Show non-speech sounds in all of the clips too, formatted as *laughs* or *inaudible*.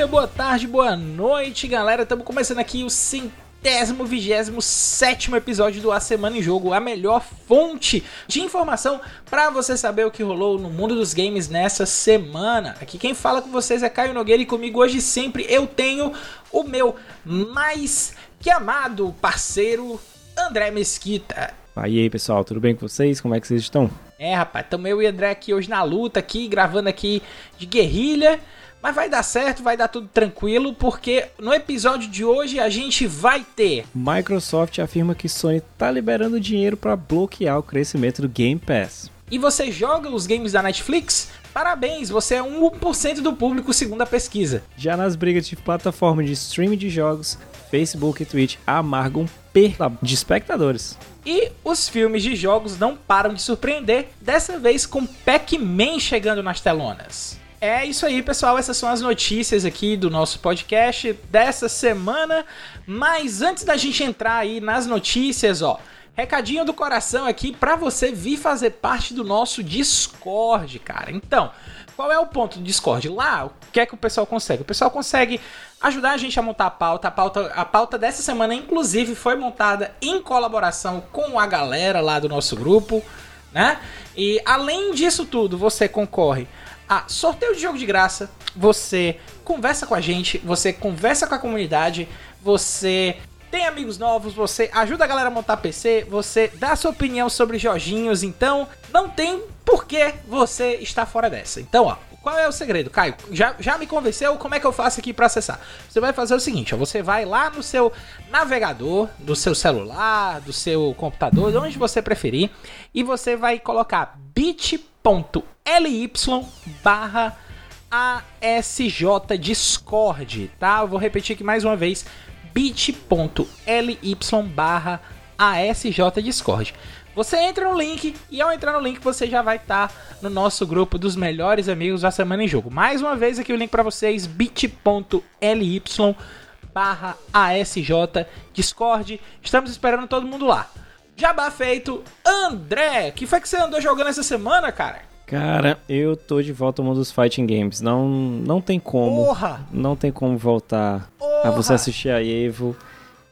dia, boa tarde, boa noite, galera. Estamos começando aqui o centésimo, vigésimo, sétimo episódio do A Semana em Jogo, a melhor fonte de informação para você saber o que rolou no mundo dos games nessa semana. Aqui quem fala com vocês é Caio Nogueira e comigo hoje sempre eu tenho o meu mais que amado parceiro André Mesquita. Aí, aí pessoal, tudo bem com vocês? Como é que vocês estão? É, rapaz, estamos eu e André aqui hoje na luta, aqui, gravando aqui de guerrilha. Mas vai dar certo, vai dar tudo tranquilo, porque no episódio de hoje a gente vai ter. Microsoft afirma que Sony tá liberando dinheiro para bloquear o crescimento do Game Pass. E você joga os games da Netflix? Parabéns, você é 1% do público segundo a pesquisa. Já nas brigas de plataforma de streaming de jogos, Facebook e Twitch amargam perda de espectadores. E os filmes de jogos não param de surpreender, dessa vez com Pac-Man chegando nas telonas. É isso aí, pessoal. Essas são as notícias aqui do nosso podcast dessa semana. Mas antes da gente entrar aí nas notícias, ó, recadinho do coração aqui para você vir fazer parte do nosso Discord, cara. Então, qual é o ponto do Discord? Lá, o que é que o pessoal consegue? O pessoal consegue ajudar a gente a montar a pauta. A pauta, a pauta dessa semana, inclusive, foi montada em colaboração com a galera lá do nosso grupo, né? E além disso tudo, você concorre a sorteio de jogo de graça, você conversa com a gente, você conversa com a comunidade, você tem amigos novos, você ajuda a galera a montar PC, você dá sua opinião sobre Jorginhos, então não tem por que você estar fora dessa. Então, ó, qual é o segredo, Caio? Já, já me convenceu? Como é que eu faço aqui para acessar? Você vai fazer o seguinte, ó, você vai lá no seu navegador, do seu celular, do seu computador, de onde você preferir, e você vai colocar bit bit.ly barra ASJ Discord, tá? Vou repetir aqui mais uma vez, bit.ly barra ASJ Discord. Você entra no link e ao entrar no link você já vai estar tá no nosso grupo dos melhores amigos da Semana em Jogo. Mais uma vez aqui o link para vocês, bit.ly barra ASJ Discord. Estamos esperando todo mundo lá. Jabá feito. André, que foi que você andou jogando essa semana, cara? Cara, eu tô de volta ao mundo dos fighting games. Não, não tem como. Porra! Não tem como voltar Porra! a você assistir a Evo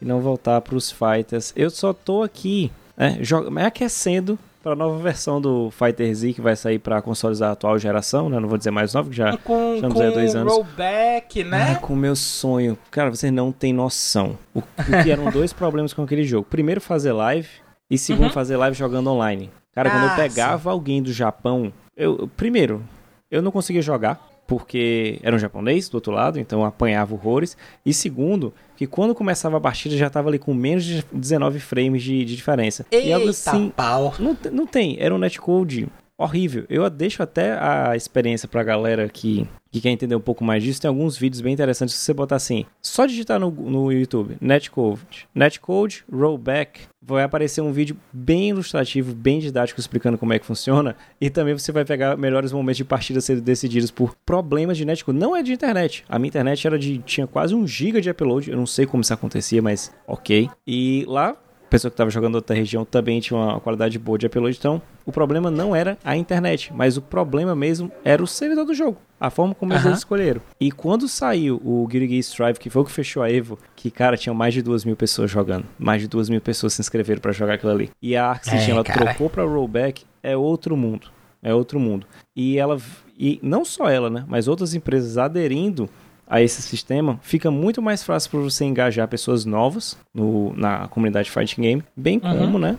e não voltar pros fighters. Eu só tô aqui, né, me aquecendo para a nova versão do Fighter Z que vai sair para consoles da atual geração, né? Não vou dizer mais nova, que já com, estamos aí há dois anos. rollback, né? É, com o meu sonho. Cara, você não tem noção. O, o que eram dois *laughs* problemas com aquele jogo. Primeiro, fazer live. E segundo, uhum. fazer live jogando online. Cara, ah, quando eu ah, pegava sim. alguém do Japão, eu primeiro, eu não conseguia jogar porque era um japonês do outro lado, então apanhava horrores. E segundo, que quando começava a partida já tava ali com menos de 19 frames de, de diferença. Eita e algo assim, pau. Não, não tem, era um netcode horrível. Eu deixo até a experiência pra galera que, que quer entender um pouco mais disso. Tem alguns vídeos bem interessantes se você botar assim. Só digitar no, no YouTube, netcode, netcode rollback, vai aparecer um vídeo bem ilustrativo, bem didático explicando como é que funciona. E também você vai pegar melhores momentos de partida sendo decididos por problemas de netcode. Não é de internet. A minha internet era de tinha quase um giga de upload. Eu não sei como isso acontecia, mas ok. E lá pessoa que estava jogando outra região também tinha uma qualidade boa de upload. Então, o problema não era a internet, mas o problema mesmo era o servidor do jogo. A forma como eles escolheram. E quando saiu o Guilty Gear Strive, que foi o que fechou a Evo, que, cara, tinha mais de duas mil pessoas jogando. Mais de duas mil pessoas se inscreveram para jogar aquilo ali. E a Arc System, é, ela cara. trocou pra rollback, é outro mundo. É outro mundo. E ela... E não só ela, né? Mas outras empresas aderindo a esse sistema, fica muito mais fácil para você engajar pessoas novas no, na comunidade Fighting Game, bem uhum. como, né,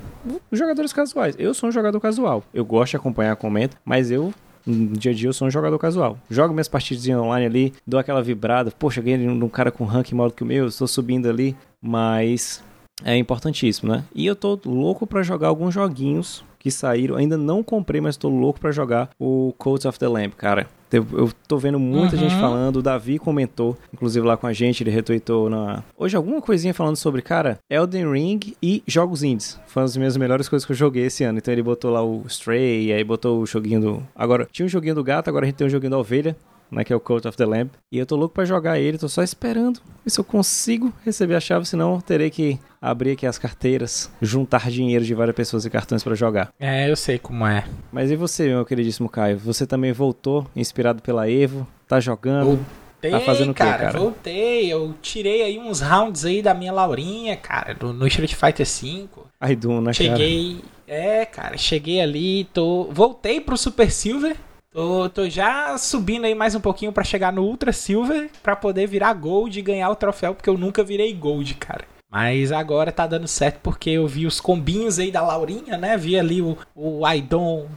os jogadores casuais. Eu sou um jogador casual, eu gosto de acompanhar, comento, mas eu no dia a dia eu sou um jogador casual. Jogo minhas partidinhas online ali, dou aquela vibrada, poxa, ganhei um cara com ranking maior do que o meu, estou subindo ali, mas é importantíssimo, né? E eu tô louco para jogar alguns joguinhos que saíram. Ainda não comprei, mas tô louco para jogar o Codes of the Lamp, cara. Eu tô vendo muita uhum. gente falando, o Davi comentou, inclusive lá com a gente, ele retweetou na... Hoje alguma coisinha falando sobre, cara, Elden Ring e jogos indies. Foi uma das minhas melhores coisas que eu joguei esse ano. Então ele botou lá o Stray, aí botou o joguinho do... Agora, tinha um joguinho do gato, agora a gente tem um joguinho da ovelha né, que é o Cult of the Lamp. E eu tô louco para jogar ele, tô só esperando ver se eu consigo receber a chave, senão terei que abrir aqui as carteiras, juntar dinheiro de várias pessoas e cartões para jogar. É, eu sei como é. Mas e você, meu queridíssimo Caio? Você também voltou inspirado pela Evo? Tá jogando? Voltei, Tá fazendo o quê, cara, cara? voltei. Eu tirei aí uns rounds aí da minha Laurinha, cara, do- no Street Fighter V. Ai, Doom, né, cara? Cheguei. É, cara, cheguei ali, tô. Voltei pro Super Silver. Tô, tô já subindo aí mais um pouquinho pra chegar no Ultra Silver pra poder virar Gold e ganhar o troféu, porque eu nunca virei Gold, cara. Mas agora tá dando certo porque eu vi os combinhos aí da Laurinha, né? Vi ali o, o Aidon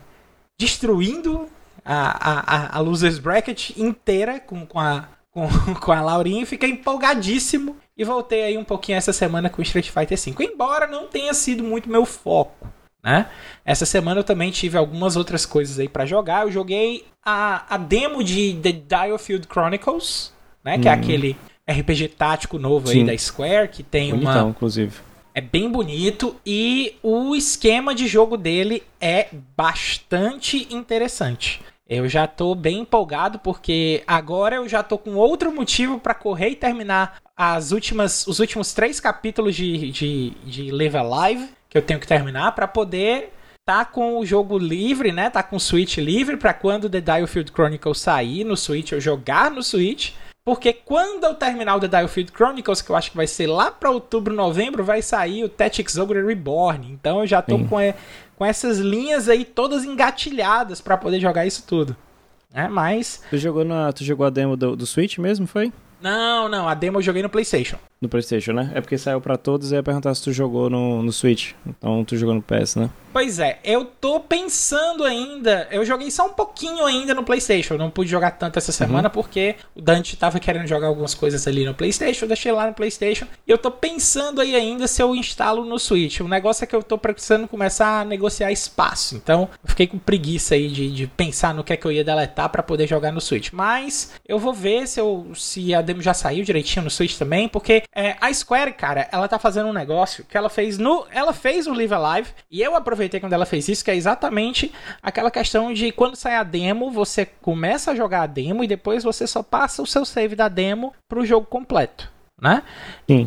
destruindo a, a, a, a Losers Bracket inteira com, com, a, *laughs* com, com a Laurinha e fiquei empolgadíssimo. E voltei aí um pouquinho essa semana com Street Fighter V. Embora não tenha sido muito meu foco, né? Essa semana eu também tive algumas outras coisas aí pra jogar. Eu joguei a, a demo de The Diofield Chronicles, né? Que é Hum. aquele RPG tático novo aí Sim. da Square, que tem Bonitão, uma... inclusive. É bem bonito e o esquema de jogo dele é bastante interessante. Eu já tô bem empolgado porque agora eu já tô com outro motivo pra correr e terminar as últimas, os últimos três capítulos de, de, de Live Alive que eu tenho que terminar pra poder tá com o jogo livre, né? Tá com o Switch livre pra quando The Diofield Chronicles sair no Switch eu jogar no Switch. Porque quando eu terminar o The Diofield Chronicles, que eu acho que vai ser lá pra outubro, novembro, vai sair o Tactics Ogre Reborn. Então eu já tô Sim. com, é, com essas linhas aí todas engatilhadas pra poder jogar isso tudo. É, mas. Tu jogou, na, tu jogou a demo do, do Switch mesmo, foi? Não, não, a demo eu joguei no PlayStation. No Playstation, né? É porque saiu pra todos e ia perguntar se tu jogou no, no Switch. Então tu jogou no PS, né? Pois é, eu tô pensando ainda. Eu joguei só um pouquinho ainda no PlayStation. Eu não pude jogar tanto essa semana porque o Dante tava querendo jogar algumas coisas ali no PlayStation. Eu deixei lá no PlayStation. E eu tô pensando aí ainda se eu instalo no Switch. O negócio é que eu tô precisando começar a negociar espaço. Então eu fiquei com preguiça aí de, de pensar no que é que eu ia deletar pra poder jogar no Switch. Mas eu vou ver se, eu, se a demo já saiu direitinho no Switch também. Porque é, a Square, cara, ela tá fazendo um negócio que ela fez no. Ela fez o Live Alive. E eu aproveitei quando ela fez isso, que é exatamente aquela questão de quando sai a demo, você começa a jogar a demo e depois você só passa o seu save da demo pro jogo completo. Né?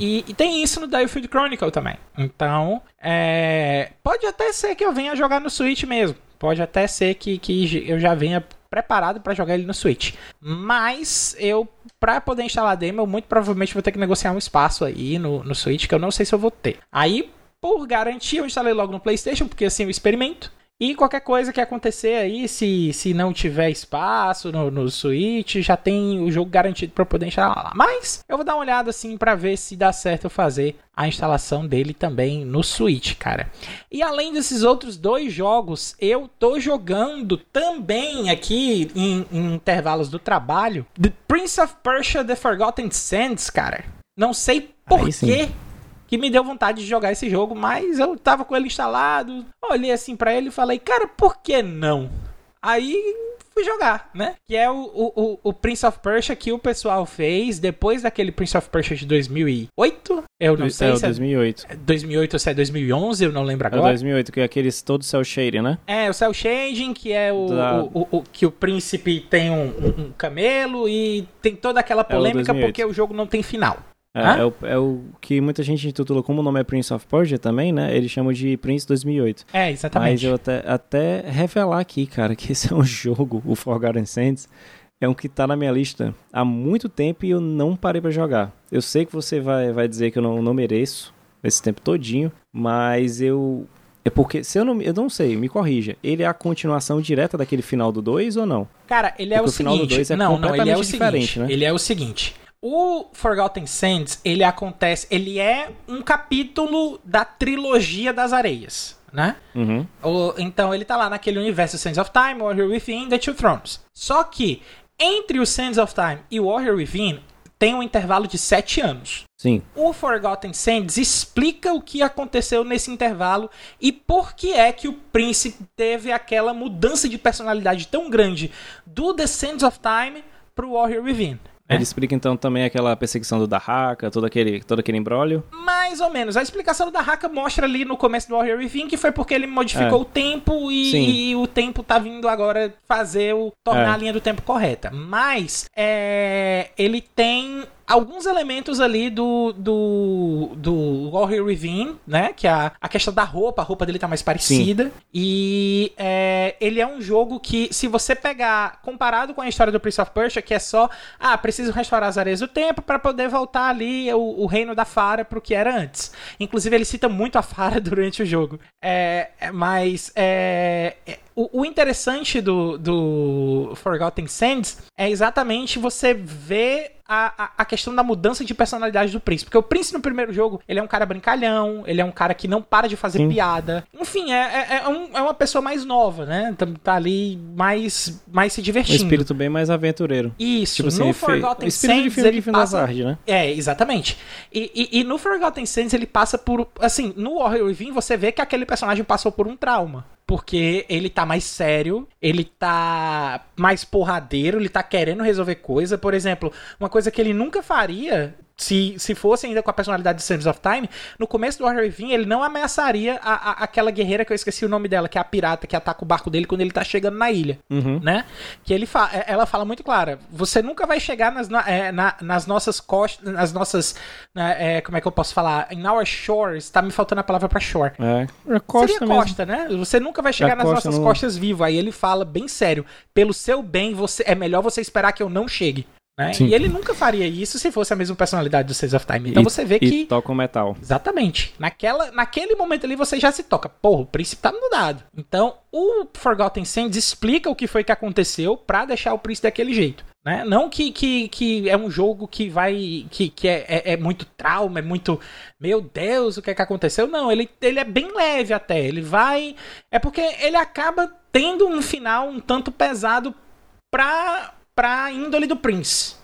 E, e tem isso no Diofield Chronicle também. Então, é, pode até ser que eu venha jogar no Switch mesmo. Pode até ser que, que eu já venha preparado pra jogar ele no Switch. Mas eu, pra poder instalar demo, eu muito provavelmente vou ter que negociar um espaço aí no, no Switch, que eu não sei se eu vou ter. Aí, por garantia, eu instalei logo no PlayStation, porque assim eu experimento. E qualquer coisa que acontecer aí, se, se não tiver espaço no, no Switch, já tem o jogo garantido para poder instalar lá. Mas eu vou dar uma olhada assim para ver se dá certo eu fazer a instalação dele também no Switch, cara. E além desses outros dois jogos, eu tô jogando também aqui em, em intervalos do trabalho The Prince of Persia The Forgotten Sands, cara. Não sei por quê que me deu vontade de jogar esse jogo, mas eu tava com ele instalado, olhei assim pra ele e falei, cara, por que não? Aí fui jogar, né? Que é o, o, o Prince of Persia que o pessoal fez depois daquele Prince of Persia de 2008. Eu não sei é se é 2008. 2008 ou se é 2011, eu não lembro É agora. 2008, que é aqueles todo cel shading, né? É, o Cell Shading, que é o, Da- o, o- o- que o príncipe tem um, um- um camelo e tem toda aquela polêmica 2008. porque o jogo não tem final. É, é o, é o que muita gente intitula, como o nome é Prince of Persia também, né? Eles chamam de Prince 2008. É, Mas exatamente. eu até, até revelar aqui, cara, que *laughs* esse é um jogo, o Forgotten Sands, é um que tá na minha lista há muito tempo e eu não parei pra jogar. Eu sei que você vai, vai dizer que eu não, não mereço esse tempo todinho, mas eu... É porque, se eu não, eu não sei, me corrija. Ele é a continuação direta daquele final do 2 ou não? Cara, ele é Porque o o final do seguinte. dois é não, não, ele é o completamente diferente, seguinte. né? Ele é o seguinte. O Forgotten Sands, ele acontece, ele é um capítulo da trilogia das areias, né? Uhum. O- então ele tá lá naquele universo Sands of Time, Warrior Within, The Two Thrones. Só que entre o Sands of Time e o Warrior Within tem um intervalo de sete anos. Sim. O Forgotten Sands explica o que aconteceu nesse intervalo e por que é que o príncipe teve aquela mudança de personalidade tão grande do The Sands of Time pro Warrior Within. Né? Ele explica então também aquela perseguição do Dahaka, todo aquele, todo aquele embrólio. Mais ou menos. A explicação da Haka mostra ali no começo do Warrior Within que foi porque ele modificou É. o tempo e, e o tempo tá vindo agora fazer o tornar É. a linha do tempo correta. Mas é, ele tem alguns elementos ali do do, do Warrior Within, né? Que é a, a questão da roupa, a roupa dele tá mais parecida. Sim. E é, ele é um jogo que, se você pegar, comparado com a história do Prince of Persia, que é só, ah, preciso restaurar as areias do tempo para poder voltar ali o, o, reino da Fara pro que era antes. Inclusive, ele cita muito a Fara *laughs* durante o jogo. É, é mas é, é o, o, interessante do, do Forgotten Sands é exatamente você ver a, a, questão da mudança de personalidade do príncipe. Porque o príncipe no primeiro jogo, ele é um cara brincalhão, ele é um cara que não para de fazer Sim. piada. Enfim, é, é, é, um, é, uma pessoa mais nova, né? Tá, tá, ali mais, mais se divertindo. Um espírito bem mais aventureiro. Isso. Tipo assim, no Forgotten Sands, ele de passa... né? É, exatamente. E, e, e, no Forgotten Sands, ele passa por... Assim, no Warrior Within, você vê que aquele personagem passou por um trauma porque ele tá mais sério, ele tá mais porradeiro, ele tá querendo resolver coisa. Por exemplo, uma coisa que ele nunca faria se, se fosse ainda com a personalidade de Sands of Time, no começo do Warrior Within, ele não ameaçaria a, a, aquela guerreira que eu esqueci o nome dela, que é a pirata que ataca o barco dele quando ele tá chegando na ilha, uhum. né? Que ele fa é, ela fala muito clara, você nunca vai chegar nas, na, é, na, nas nossas costas, nas nossas, né, é, como é que eu posso falar? In our shores, tá me faltando a palavra pra shore. É, é costa Seria mesmo. costa, né? Você nunca vai chegar é nas nossas costas vivo. Aí ele fala bem sério, pelo seu bem, você é melhor você esperar que eu não chegue. Né? E ele nunca faria isso se fosse a mesma personalidade do Sands of Time. Então e, você vê que. toca o metal. Exatamente. Naquela, naquele momento ali você já se toca. Porra, o príncipe tá mudado. Então o Forgotten Sands explica o que foi que aconteceu para deixar o príncipe daquele jeito. Né? Não que, que, que é um jogo que vai. que, que é, é, é, muito trauma, é muito. Meu Deus, o que é que aconteceu? Não, ele, ele é bem leve até. Ele vai. É porque ele acaba tendo um final um tanto pesado pra pra índole do Prince.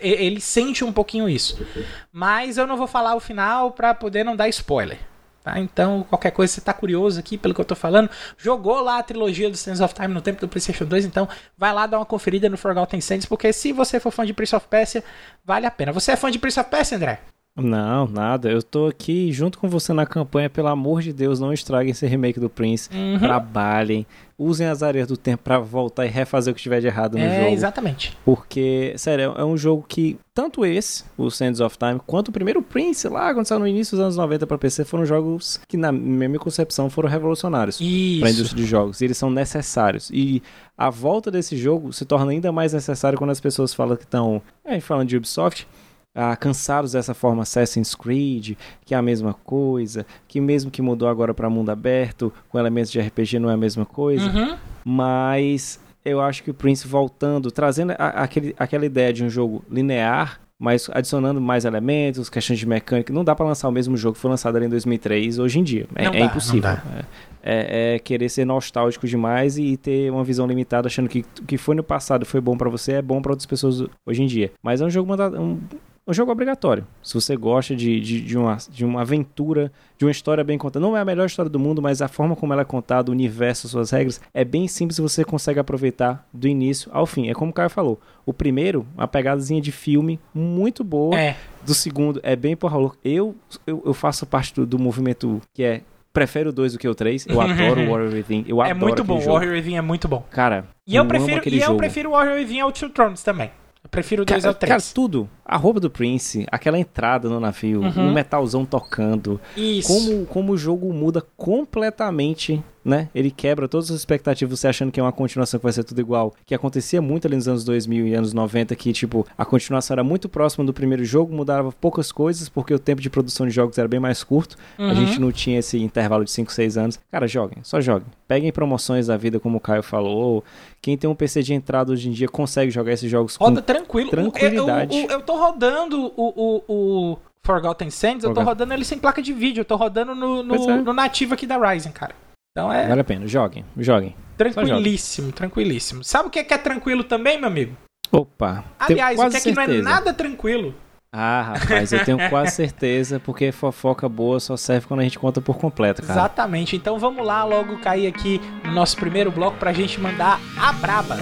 Ele sente um pouquinho isso. Mas eu não vou falar o final pra poder não dar spoiler. Tá? Então, qualquer coisa, você tá curioso aqui pelo que eu tô falando, jogou lá a trilogia do Sands of Time no tempo do PlayStation 2, então vai lá dar uma conferida no Forgotten Sands, porque se você for fã de Prince of Persia, vale a pena. Você é fã de Prince of Persia, André? Não, nada. Eu tô aqui junto com você na campanha. Pelo amor de Deus, não estraguem esse remake do Prince. Uhum. Trabalhem. Usem as areias do tempo para voltar e refazer o que tiver de errado no é, jogo. exatamente. Porque, sério, é um jogo que, tanto esse, o Sands of Time, quanto o primeiro Prince, lá quando saiu no início dos anos 90 para PC, foram jogos que, na minha concepção, foram revolucionários para a indústria de jogos. E eles são necessários. E a volta desse jogo se torna ainda mais necessário quando as pessoas falam que estão. É, falando de Ubisoft ah, cansados dessa forma Assassin's Creed, que é a mesma coisa, que mesmo que mudou agora para mundo aberto, com elementos de RPG não é a mesma coisa, uhum. mas eu acho que o Prince voltando, trazendo a, aquele, aquela ideia de um jogo linear, mas adicionando mais elementos, questões de mecânica, não dá para lançar o mesmo jogo que foi lançado ali em 2003 hoje em dia, é, é dá, impossível. É, é, é, querer ser nostálgico demais e ter uma visão limitada, achando que o que foi no passado foi bom para você, é bom para outras pessoas hoje em dia. Mas é um jogo mandado, um, um jogo obrigatório. Se você gosta de, de, de, uma, de uma aventura, de uma história bem contada. Não é a melhor história do mundo, mas a forma como ela é contada, o universo, suas regras, é bem simples e você consegue aproveitar do início ao fim. É como o Caio falou. O primeiro, uma pegadazinha de filme muito boa. É. Do segundo, é bem porra louca. Eu, eu, eu faço parte do, do movimento que é prefiro o 2 do que o 3. Eu *laughs* adoro o Warrior Within. Eu é adoro muito bom, o Warrior Within é muito bom. Cara, e eu, prefiro, e eu prefiro o Warrior Within ao Two Thrones também. Prefiro 2 ao 3. Cara, tudo. A roupa do Prince, aquela entrada no navio, uhum. um metalzão tocando. Isso. Como, como o jogo muda completamente né? Ele quebra todas as expectativas, você achando que é uma continuação que vai ser tudo igual. Que acontecia muito ali nos anos 2000 e anos 90, que, tipo, a continuação era muito próxima do primeiro jogo, mudava poucas coisas, porque o tempo de produção de jogos era bem mais curto. Uhum. A gente não tinha esse intervalo de 5, 6 anos. Cara, joguem, só joguem. Peguem promoções da vida, como o Caio falou. Quem tem um PC de entrada hoje em dia consegue jogar esses jogos Roda com tranquilo. tranquilidade. Eu, eu, eu, tô rodando o, o, o Forgotten Sands, eu tô rodando ele sem placa de vídeo, eu tô rodando no, no, é. no nativo aqui da Ryzen, cara. Então é. Vale a pena, joguem, joguem. Tranquilíssimo, tranquilíssimo. Sabe o que é, que é tranquilo também, meu amigo? Opa. Aliás, o que é que não é nada tranquilo? Ah, rapaz, eu tenho quase *laughs* certeza, porque fofoca boa só serve quando a gente conta por completo, cara. Exatamente. Então vamos lá logo cair aqui no nosso primeiro bloco pra gente mandar a braba.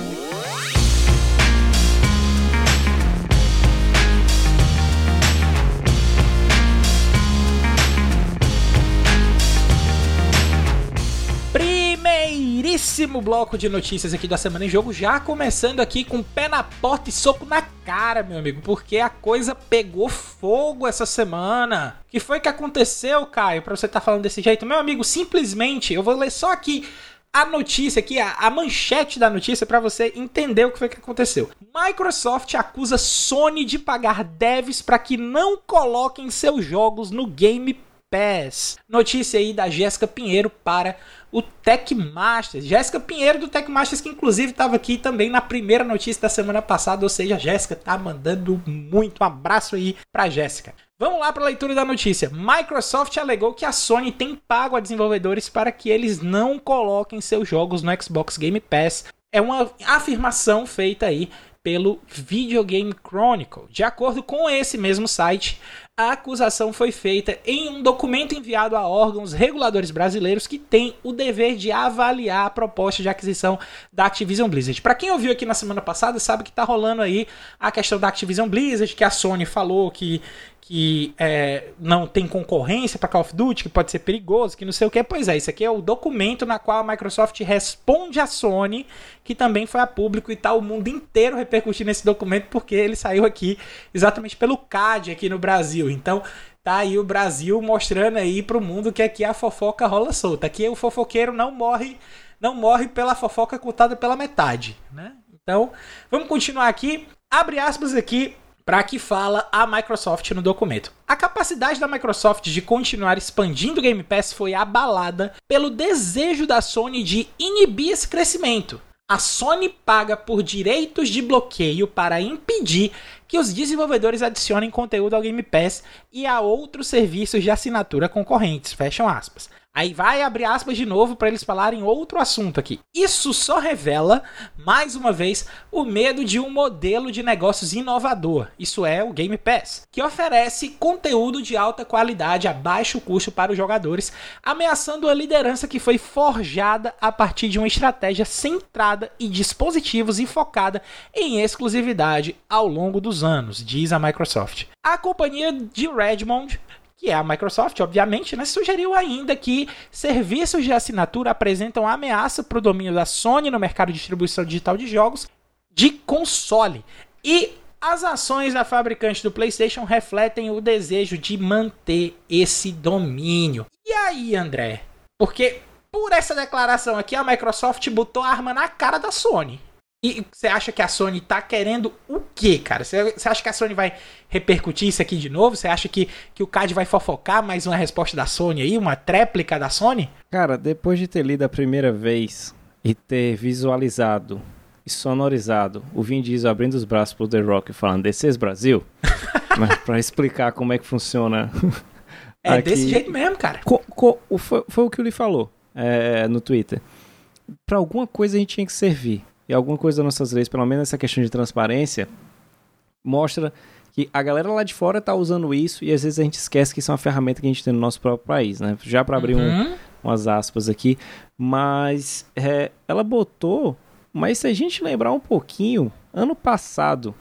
Primeiríssimo bloco de notícias aqui da Semana em Jogo, já começando aqui com pé na porta e soco na cara, meu amigo, porque a coisa pegou fogo essa semana. O que foi que aconteceu, Caio, pra você estar tá falando desse jeito? Meu amigo, simplesmente, eu vou ler só aqui a notícia aqui, a, a manchete da notícia para você entender o que foi que aconteceu. Microsoft acusa Sony de pagar devs para que não coloquem seus jogos no Game Pass. Notícia aí da Jéssica Pinheiro para o Tech Masters. Jéssica Pinheiro do Tech Masters, que inclusive estava aqui também na primeira notícia da semana passada, ou seja, a Jéssica tá mandando muito um abraço aí para Jéssica. Vamos lá para a leitura da notícia. Microsoft alegou que a Sony tem pago a desenvolvedores para que eles não coloquem seus jogos no Xbox Game Pass. É uma afirmação feita aí pelo Video Game Chronicle. De acordo com esse mesmo site, a acusação foi feita em um documento enviado a órgãos reguladores brasileiros que têm o dever de avaliar a proposta de aquisição da Activision Blizzard. Para quem ouviu aqui na semana passada, sabe que está rolando aí a questão da Activision Blizzard, que a Sony falou que que é, não tem concorrência para Call of Duty, que pode ser perigoso, que não sei o que. Pois é, isso aqui é o documento na qual a Microsoft responde à Sony, que também foi a público e tá o mundo inteiro repercutindo esse documento porque ele saiu aqui exatamente pelo CAD aqui no Brasil. Então, tá aí o Brasil mostrando aí pro mundo que aqui a fofoca rola solta. Aqui o fofoqueiro não morre, não morre pela fofoca contada pela metade, né? Então, vamos continuar aqui. Abre aspas aqui para que fala a Microsoft no documento. A capacidade da Microsoft de continuar expandindo o Game Pass foi abalada pelo desejo da Sony de inibir esse crescimento. A Sony paga por direitos de bloqueio para impedir que os desenvolvedores adicionem conteúdo ao Game Pass e a outros serviços de assinatura concorrentes. Fecham aspas. Aí vai abrir aspas de novo para eles falarem outro assunto aqui. Isso só revela, mais uma vez, o medo de um modelo de negócios inovador. Isso é o Game Pass, que oferece conteúdo de alta qualidade a baixo custo para os jogadores, ameaçando a liderança que foi forjada a partir de uma estratégia centrada em dispositivos e focada em exclusividade ao longo dos anos, diz a Microsoft. A companhia de Redmond que é a Microsoft, obviamente, né, sugeriu ainda que serviços de assinatura apresentam ameaça para o domínio da Sony no mercado de distribuição digital de jogos de console. E as ações da fabricante do PlayStation refletem o desejo de manter esse domínio. E aí, André? Porque por essa declaração aqui, a Microsoft botou a arma na cara da Sony. E você acha que a Sony tá querendo o quê, cara? Você, acha que a Sony vai repercutir isso aqui de novo? Você acha que, que o CAD vai fofocar mais uma resposta da Sony aí? Uma tréplica da Sony? Cara, depois de ter lido a primeira vez e ter visualizado e sonorizado o Vin Diesel abrindo os braços pro The Rock falando desses Brasil, *laughs* mas pra explicar como é que funciona. é aqui, desse jeito mesmo, cara. Co, co, foi, foi, o que ele falou é, no Twitter. Pra alguma coisa a gente tinha que servir e alguma coisa das nossas leis, pelo menos essa questão de transparência, mostra que a galera lá de fora está usando isso e às vezes a gente esquece que isso é uma ferramenta que a gente tem no nosso próprio país, né? Já para abrir uhum. um, umas aspas aqui, mas é, ela botou, mas se a gente lembrar um pouquinho, ano passado,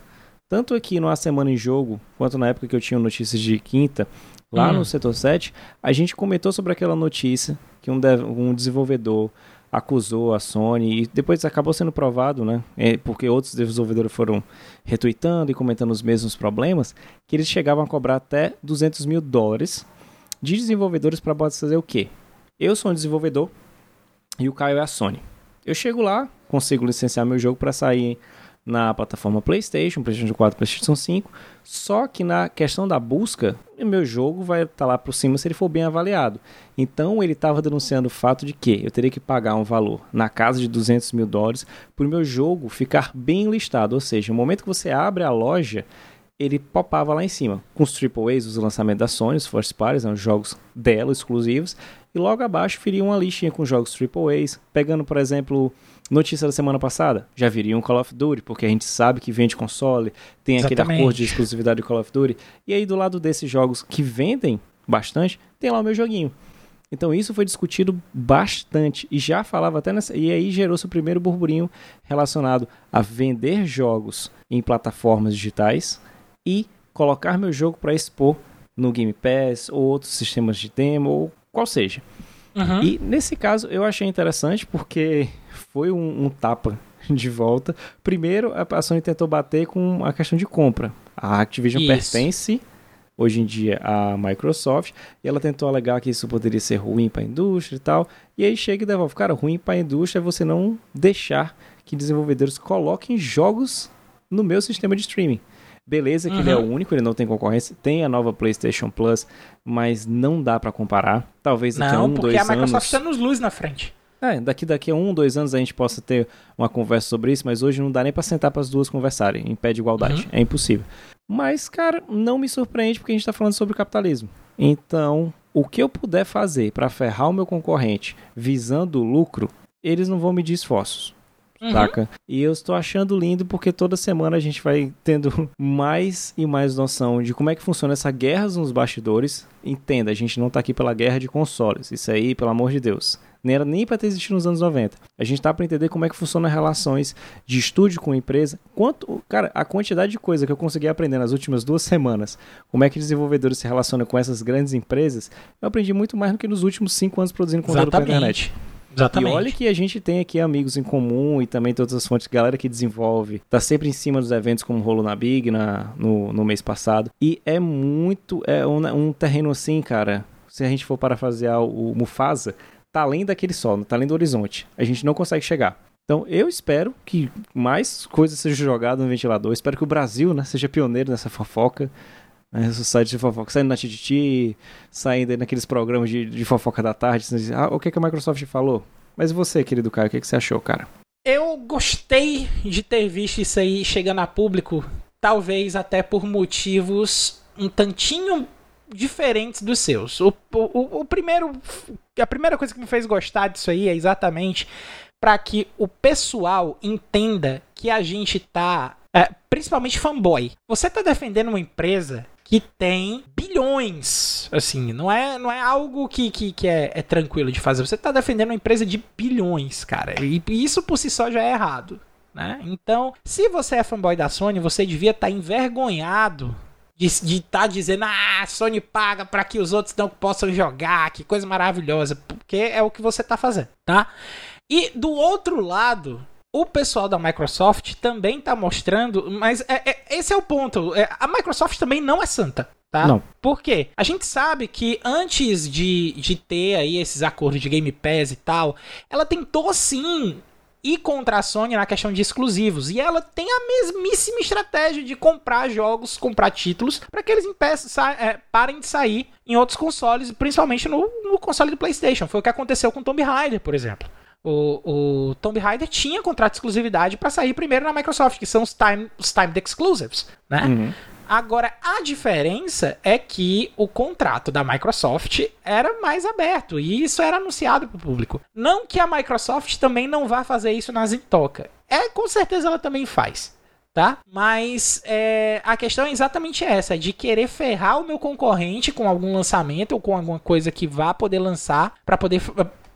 tanto aqui no A Semana em Jogo, quanto na época que eu tinha notícias de quinta, lá uhum. no setor 7, a gente comentou sobre aquela notícia que um, um desenvolvedor acusou a Sony e depois acabou sendo provado, né? É, porque outros desenvolvedores foram retweetando e comentando os mesmos problemas, que eles chegavam a cobrar até 200 mil dólares de desenvolvedores para fazer o quê? Eu sou um desenvolvedor e o Caio é a Sony. Eu chego lá, consigo licenciar meu jogo para sair na plataforma PlayStation, PlayStation 4, PlayStation 5. Só que na questão da busca, o meu jogo vai estar tá lá por cima se ele for bem avaliado. Então ele estava denunciando o fato de que eu teria que pagar um valor na casa de 200 mil dólares para o meu jogo ficar bem listado. Ou seja, no momento que você abre a loja, ele popava lá em cima, com os AAAs, os lançamentos da Sony, os First Parties, né, os jogos dela exclusivos, e logo abaixo viria uma listinha com jogos AAAs, pegando, por exemplo, Notícia da semana passada, já viria um Call of Duty, porque a gente sabe que vende console, tem Exatamente. aquele acordo de exclusividade de Call of Duty. E aí do lado desses jogos que vendem bastante, tem lá o meu joguinho. Então isso foi discutido bastante e já falava até nessa. E aí gerou-se o primeiro burburinho relacionado a vender jogos em plataformas digitais e colocar meu jogo para expor no Game Pass ou outros sistemas de demo ou qual seja. Uhum. E nesse caso eu achei interessante porque foi um, um tapa *laughs* de volta. Primeiro, a Sony tentou bater com a questão de compra. A Activision Isso. pertence hoje em dia à Microsoft e ela tentou alegar que isso poderia ser ruim para a indústria e tal. E aí chega e devolve, cara, ruim para a indústria é você não deixar que desenvolvedores coloquem jogos no meu sistema de streaming. Beleza que uhum. ele é o uhum. único, ele não tem concorrência. Tem a nova PlayStation Plus, mas não dá para comparar. Talvez daqui não, a um, dois anos... Não, porque a Microsoft está nos luz na frente. É, daqui, daqui a um, dois anos a gente possa ter uma conversa sobre isso, mas hoje não dá nem para sentar para as duas conversarem em pé de igualdade. Uhum. É impossível. Mas, cara, não me surpreende porque a gente está falando sobre capitalismo. Então, o que eu puder fazer para ferrar o meu concorrente visando o lucro, eles não vão medir esforços. Uhum. Saca? E eu estou achando lindo porque toda semana a gente vai *laughs* tendo mais e mais noção de como é que funciona essa guerra nos bastidores. Entenda, a gente não está aqui pela guerra de consoles. Isso aí, pelo amor de Deus nem era nem para ter existido nos anos 90. A gente tá para entender como é que funciona as relações de estúdio com empresa. Quanto, cara, a quantidade de coisa que eu consegui aprender nas últimas duas semanas, como é que desenvolvedores se relacionam com essas grandes empresas, eu aprendi muito mais do que nos últimos cinco anos produzindo conteúdo para internet. Exatamente. E olha que a gente tem aqui amigos em comum e também todas as fontes, galera que desenvolve, tá sempre em cima dos eventos como rolou na Big na, no, no mês passado. E é muito, é um, um terreno assim, cara. Se a gente for parafasear o Mufasa, tá além daquele sol, tá além do horizonte. A gente não consegue chegar. Então eu espero que mais coisas sejam jogadas no ventilador. espero que o Brasil né, seja pioneiro nessa fofoca. Né, esse site de fofoca, saindo na Tititi, saindo naqueles programas de, de fofoca da tarde. Ah, o que, que a Microsoft falou? Mas você, querido Caio, o que, que você achou, cara? Eu gostei de ter visto isso aí chegando a público, talvez até por motivos um tantinho diferentes dos seus. O, o, o primeiro, a primeira coisa que me fez gostar disso aí é exatamente para que o pessoal entenda que a gente tá, é, principalmente fanboy. Você tá defendendo uma empresa que tem bilhões, assim, não é, não é algo que, que, que é, é tranquilo de fazer. Você tá defendendo uma empresa de bilhões, cara, e, e isso por si só já é errado. Né? Então, se você é fanboy da Sony, você devia estar tá envergonhado de estar tá dizendo, ah, Sony paga para que os outros não possam jogar, que coisa maravilhosa, porque é o que você está fazendo, tá? E do outro lado, o pessoal da Microsoft também está mostrando, mas é, é, esse é o ponto. É, a Microsoft também não é santa. Tá? Não. Por quê? A gente sabe que antes de, de ter aí esses acordos de Game Pass e tal, ela tentou sim e contra a Sony na questão de exclusivos. E ela tem a mesmíssima estratégia de comprar jogos, comprar títulos, para que eles é, parem de sair em outros consoles, principalmente no, no, console do PlayStation. Foi o que aconteceu com Tomb Raider, por exemplo. O, o Tomb Raider tinha contrato de exclusividade para sair primeiro na Microsoft, que são os, time, os timed exclusives, né? Uhum. Agora, a diferença é que o contrato da Microsoft era mais aberto e isso era anunciado para o público. Não que a Microsoft também não vá fazer isso na Zintoka. É, com certeza ela também faz. Tá? Mas é, a questão é exatamente essa: de querer ferrar o meu concorrente com algum lançamento ou com alguma coisa que vá poder lançar para poder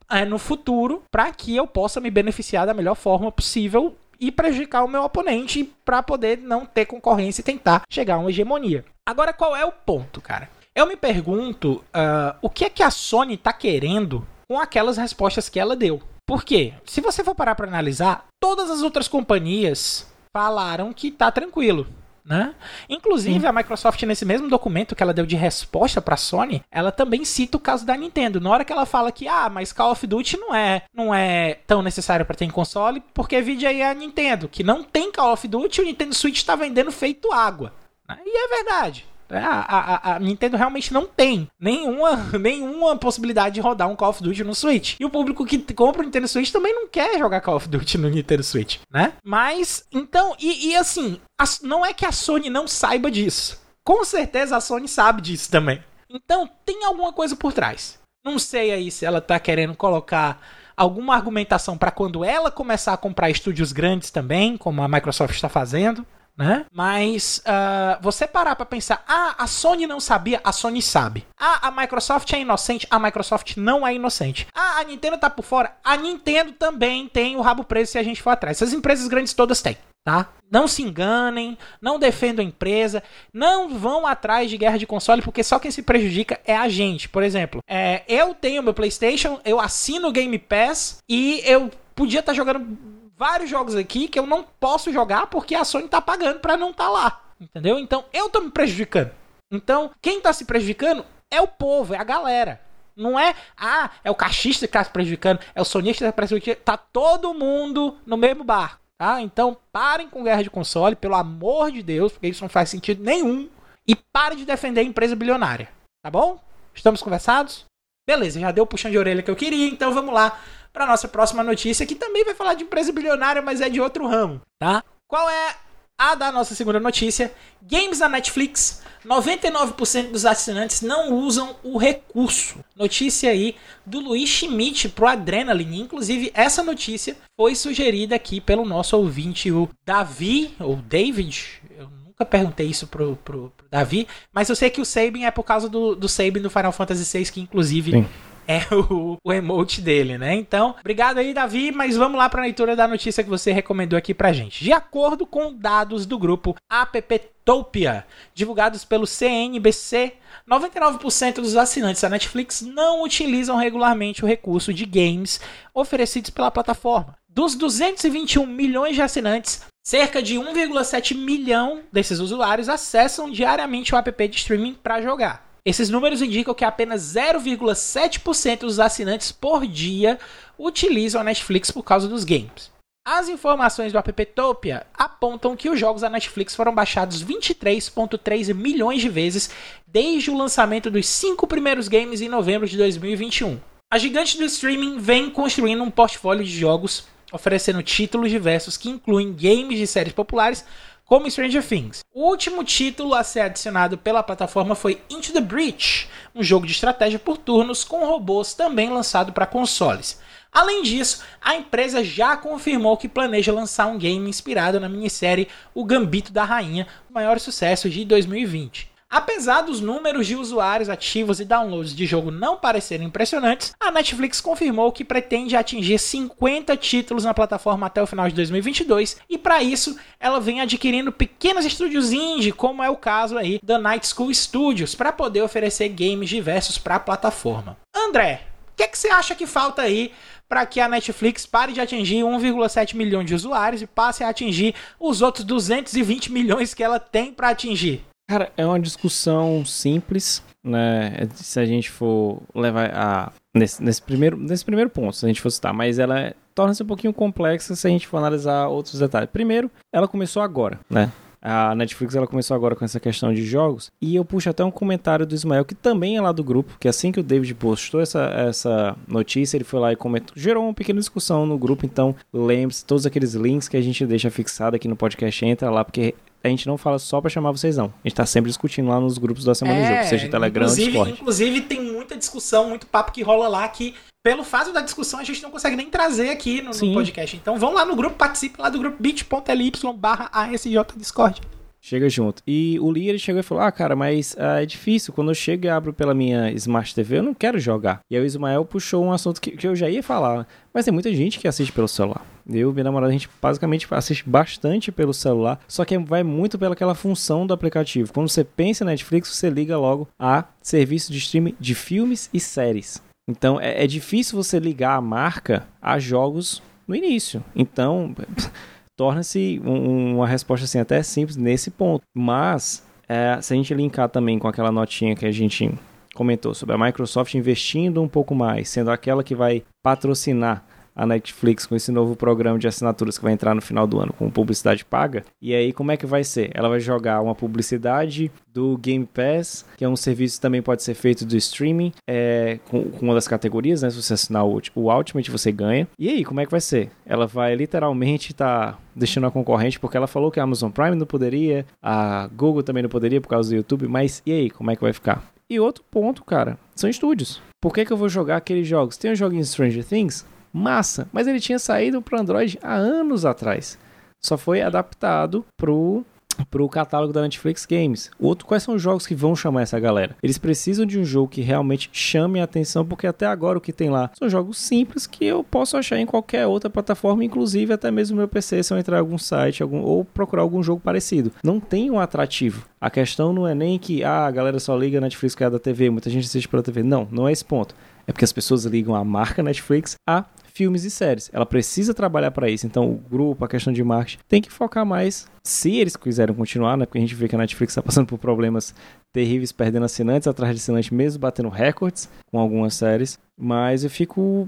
é, no futuro, para que eu possa me beneficiar da melhor forma possível e prejudicar o meu oponente para poder não ter concorrência e tentar chegar a uma hegemonia. Agora, qual é o ponto, cara? Eu me pergunto uh, o que é que a Sony tá querendo com aquelas respostas que ela deu. Por quê? Se você for parar para analisar, todas as outras companhias falaram que tá tranquilo. Né? Inclusive, Sim. a Microsoft, nesse mesmo documento que ela deu de resposta para a Sony, ela também cita o caso da Nintendo. Na hora que ela fala que, ah, mas Call of Duty não é, não é tão necessário para ter em console, porque vídeo aí é a Nintendo, que não tem Call of Duty, o Nintendo Switch está vendendo feito água. Né? E é verdade. É, a, a, a, Nintendo realmente não tem nenhuma, *laughs* nenhuma possibilidade de rodar um Call of Duty no Switch. E o público que compra o Nintendo Switch também não quer jogar Call of Duty no Nintendo Switch, né? Mas, então, e, e assim, não é que a Sony não saiba disso. Com certeza a Sony sabe disso também. Então, tem alguma coisa por trás. Não sei aí se ela tá querendo colocar alguma argumentação para quando ela começar a comprar estúdios grandes também, como a Microsoft está fazendo né? Mas uh, você parar para pensar, ah, a Sony não sabia, a Sony sabe. Ah, a Microsoft é inocente, a Microsoft não é inocente. Ah, a Nintendo tá por fora, a Nintendo também tem o rabo preso se a gente for atrás. Essas empresas grandes todas têm. tá? Não se enganem, não defendam a empresa, não vão atrás de guerra de console, porque só quem se prejudica é a gente. Por exemplo, é, eu tenho meu PlayStation, eu assino o Game Pass e eu podia estar tá jogando vários jogos aqui que eu não posso jogar porque a Sony tá pagando para não tá lá. Entendeu? Então eu tô me prejudicando. Então, quem tá se prejudicando é o povo, é a galera. Não é, ah, é o cachista que tá se prejudicando, é o sonista que tá se prejudicando. Tá todo mundo no mesmo barco. Tá? Então parem com guerra de console, pelo amor de Deus, porque isso não faz sentido nenhum. E parem de defender a empresa bilionária. Tá bom? Estamos conversados? Beleza, já deu o puxão de orelha que eu queria, então vamos lá para nossa próxima notícia, que também vai falar de empresa bilionária, mas é de outro ramo, tá? Qual é a da nossa segunda notícia? Games na Netflix 99% dos assinantes não usam o recurso. Notícia aí do Luiz Schmidt pro Adrenaline. Inclusive, essa notícia foi sugerida aqui pelo nosso ouvinte, o Davi, ou David. Eu nunca perguntei isso pro, pro, pro Davi, mas eu sei que o Sabin é por causa do, do Sabin do Final Fantasy VI, que inclusive. Sim é o, o emote dele, né? Então, obrigado aí, Davi, mas vamos lá para a leitura da notícia que você recomendou aqui pra gente. De acordo com dados do grupo Apptopia, divulgados pelo CNBC, 99% dos assinantes da Netflix não utilizam regularmente o recurso de games oferecidos pela plataforma. Dos 221 milhões de assinantes, cerca de 1,7 milhão desses usuários acessam diariamente o app de streaming para jogar. Esses números indicam que apenas 0,7% dos assinantes por dia utilizam a Netflix por causa dos games. As informações do Apptopia apontam que os jogos da Netflix foram baixados 23,3 milhões de vezes desde o lançamento dos cinco primeiros games em novembro de 2021. A gigante do streaming vem construindo um portfólio de jogos oferecendo títulos diversos que incluem games de séries populares como Stranger Things. O último título a ser adicionado pela plataforma foi Into the Breach, um jogo de estratégia por turnos com robôs também lançado para consoles. Além disso, a empresa já confirmou que planeja lançar um game inspirado na minissérie O Gambito da Rainha, o maior sucesso de 2020. Apesar dos números de usuários ativos e downloads de jogo não parecerem impressionantes, a Netflix confirmou que pretende atingir 50 títulos na plataforma até o final de 2022 e para isso ela vem adquirindo pequenos estúdios indie, como é o caso aí da Night School Studios, para poder oferecer games diversos para a plataforma. André, o que, que você acha que falta aí para que a Netflix pare de atingir 1,7 milhão de usuários e passe a atingir os outros 220 milhões que ela tem para atingir? Cara, é uma discussão simples, né? Se a gente for levar a. Nesse, nesse, primeiro, nesse primeiro ponto, se a gente for citar, mas ela é, torna-se um pouquinho complexa se a gente for analisar outros detalhes. Primeiro, ela começou agora, né? A Netflix ela começou agora com essa questão de jogos. E eu puxo até um comentário do Ismael, que também é lá do grupo, que assim que o David postou essa, essa notícia, ele foi lá e comentou. Gerou uma pequena discussão no grupo, então lembre-se, todos aqueles links que a gente deixa fixado aqui no podcast, entra lá, porque a gente não fala só para chamar vocês, não. A gente tá sempre discutindo lá nos grupos da Semana é, do Jogo, seja Telegram ou Discord. Inclusive, tem muita discussão, muito papo que rola lá que, pelo fato da discussão, a gente não consegue nem trazer aqui no, no podcast. Então, vão lá no grupo, participe lá do grupo bit.ly barra ASJ Discord. Chega junto. E o Lee, ele chegou e falou: Ah, cara, mas ah, é difícil. Quando eu chego e abro pela minha Smart TV, eu não quero jogar. E aí o Ismael puxou um assunto que, que eu já ia falar. Mas tem muita gente que assiste pelo celular. Eu e minha namorada, a gente basicamente assiste bastante pelo celular. Só que vai muito pelaquela função do aplicativo. Quando você pensa em Netflix, você liga logo a serviço de streaming de filmes e séries. Então é, é difícil você ligar a marca a jogos no início. Então. *laughs* torna-se um, uma resposta assim até simples nesse ponto. Mas é, se a gente linkar também com aquela notinha que a gente comentou sobre a Microsoft investindo um pouco mais, sendo aquela que vai patrocinar a Netflix com esse novo programa de assinaturas que vai entrar no final do ano com publicidade paga. E aí, como é que vai ser? Ela vai jogar uma publicidade do Game Pass, que é um serviço que também pode ser feito do streaming, é, com, com, uma das categorias, né? Se você assinar o, o Ultimate, você ganha. E aí, como é que vai ser? Ela vai literalmente estar tá deixando a concorrente, porque ela falou que a Amazon Prime não poderia, a Google também não poderia por causa do YouTube, mas e aí, como é que vai ficar? E outro ponto, cara, são estúdios. Por que, que eu vou jogar aqueles jogos? Tem um jogo em Stranger Things? Massa, mas ele tinha saído para Android há anos atrás. Só foi adaptado pro pro catálogo da Netflix Games. Outro, quais são os jogos que vão chamar essa galera? Eles precisam de um jogo que realmente chame a atenção, porque até agora o que tem lá são jogos simples que eu posso achar em qualquer outra plataforma, inclusive até mesmo meu PC, se eu entrar em algum site algum, ou procurar algum jogo parecido. Não tem um atrativo. A questão não é nem que ah, a galera só liga Netflix que é da TV, muita gente assiste pela TV. Não, não é esse ponto. É porque as pessoas ligam a marca Netflix a filmes e séries. Ela precisa trabalhar para isso. Então, o grupo, a questão de marketing, tem que focar mais. Se eles quiserem continuar, né? Porque a gente vê que a Netflix está passando por problemas terríveis, perdendo assinantes atrás de assinantes, mesmo batendo recordes com algumas séries. Mas eu fico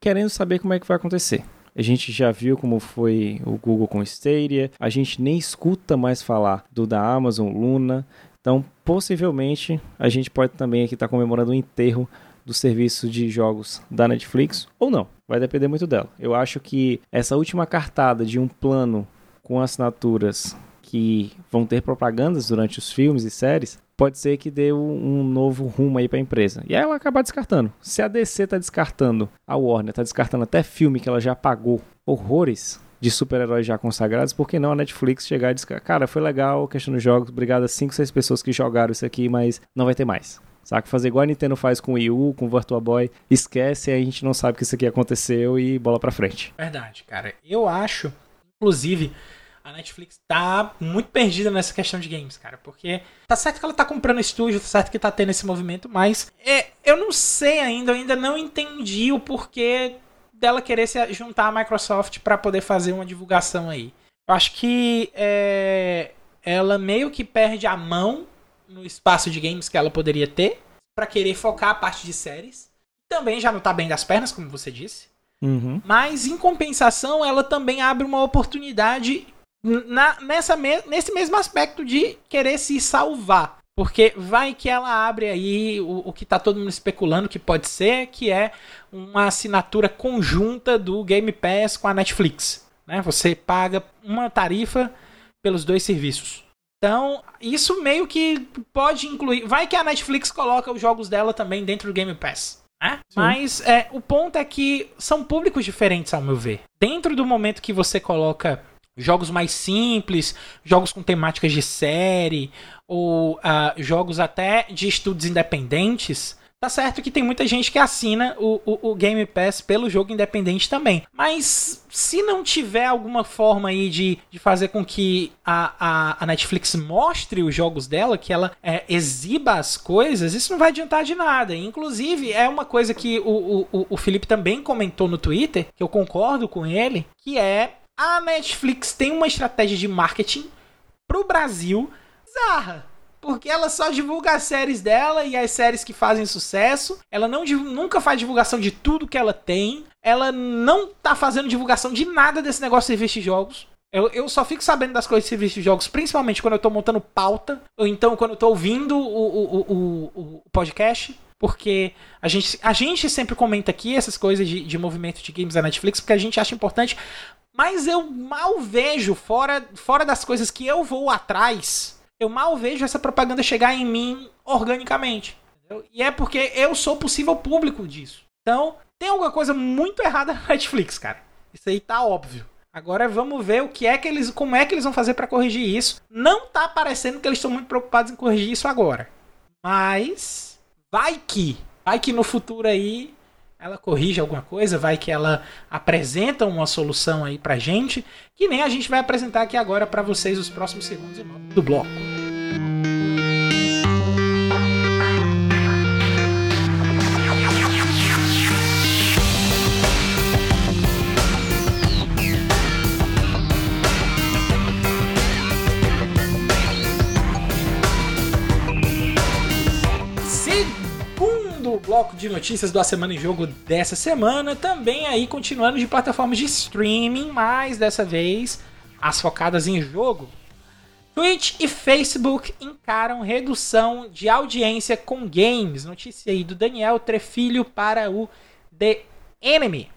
querendo saber como é que vai acontecer. A gente já viu como foi o Google com Stadia. A gente nem escuta mais falar do da Amazon Luna. Então, possivelmente, a gente pode também aqui estar tá comemorando o enterro do serviço de jogos da Netflix ou não. Vai depender muito dela. Eu acho que essa última cartada de um plano com assinaturas que vão ter propagandas durante os filmes e séries, pode ser que dê um novo rumo aí para a empresa. E aí ela acabar descartando. Se a DC tá descartando, a Warner tá descartando até filme que ela já pagou horrores de super-heróis já consagrados, por que não a Netflix chegar e descartar? Cara, foi legal a questão dos jogos, obrigado a 5, 6 pessoas que jogaram isso aqui, mas não vai ter mais. Saca? Fazer igual a Nintendo faz com o Wii U, com o Virtual Boy, esquece a gente não sabe que isso aqui aconteceu e bola pra frente. Verdade, cara. Eu acho, inclusive, a Netflix tá muito perdida nessa questão de games, cara. Porque tá certo que ela tá comprando estúdio, tá certo que tá tendo esse movimento, mas é, eu não sei ainda, eu ainda não entendi o porquê dela querer se juntar à Microsoft para poder fazer uma divulgação aí. Eu acho que é, ela meio que perde a mão no espaço de games que ela poderia ter para querer focar a parte de séries. Também já não tá bem das pernas, como você disse. Uhum. Mas, em compensação, ela também abre uma oportunidade na, nessa me, nesse mesmo aspecto de querer se salvar. Porque vai que ela abre aí o, o que tá todo mundo especulando que pode ser, que é uma assinatura conjunta do Game Pass com a Netflix. Né? Você paga uma tarifa pelos dois serviços. Então, isso meio que pode incluir. Vai que a Netflix coloca os jogos dela também dentro do Game Pass. Né? Mas é, o ponto é que são públicos diferentes, ao meu ver. Dentro do momento que você coloca jogos mais simples, jogos com temáticas de série, ou uh, jogos até de estudos independentes, Tá certo que tem muita gente que assina o, o, o, Game Pass pelo jogo independente também. Mas se não tiver alguma forma aí de, de fazer com que a, a, a Netflix mostre os jogos dela, que ela é, exiba as coisas, isso não vai adiantar de nada. Inclusive, é uma coisa que o, o, o Felipe também comentou no Twitter, que eu concordo com ele, que é a Netflix tem uma estratégia de marketing pro Brasil bizarra porque ela só divulga as séries dela e as séries que fazem sucesso. Ela não nunca faz divulgação de tudo que ela tem. Ela não tá fazendo divulgação de nada desse negócio de serviço de jogos. Eu, eu só fico sabendo das coisas de serviço de jogos, principalmente quando eu tô montando pauta, ou então quando eu tô ouvindo o, o, o, o podcast. Porque a gente, a gente sempre comenta aqui essas coisas de, de movimento de games da Netflix, porque a gente acha importante. Mas eu mal vejo, fora, fora das coisas que eu vou atrás, eu mal vejo essa propaganda chegar em mim organicamente. Entendeu? E é porque eu sou possível público disso. Então, tem alguma coisa muito errada na Netflix, cara. Isso aí tá óbvio. Agora vamos ver o que é que eles, como é que eles vão fazer para corrigir isso. Não tá parecendo que eles estão muito preocupados em corrigir isso agora. Mas vai que, vai que no futuro aí ela corrige alguma coisa, vai que ela apresenta uma solução aí pra gente, que nem a gente vai apresentar aqui agora para vocês os próximos segundos do bloco. Bloco de notícias do A Semana em Jogo dessa semana, também aí continuando de plataformas de streaming, mas dessa vez as focadas em jogo. Twitch e Facebook encaram redução de audiência com games. Notícia aí do Daniel Trefilho para o The Enemy.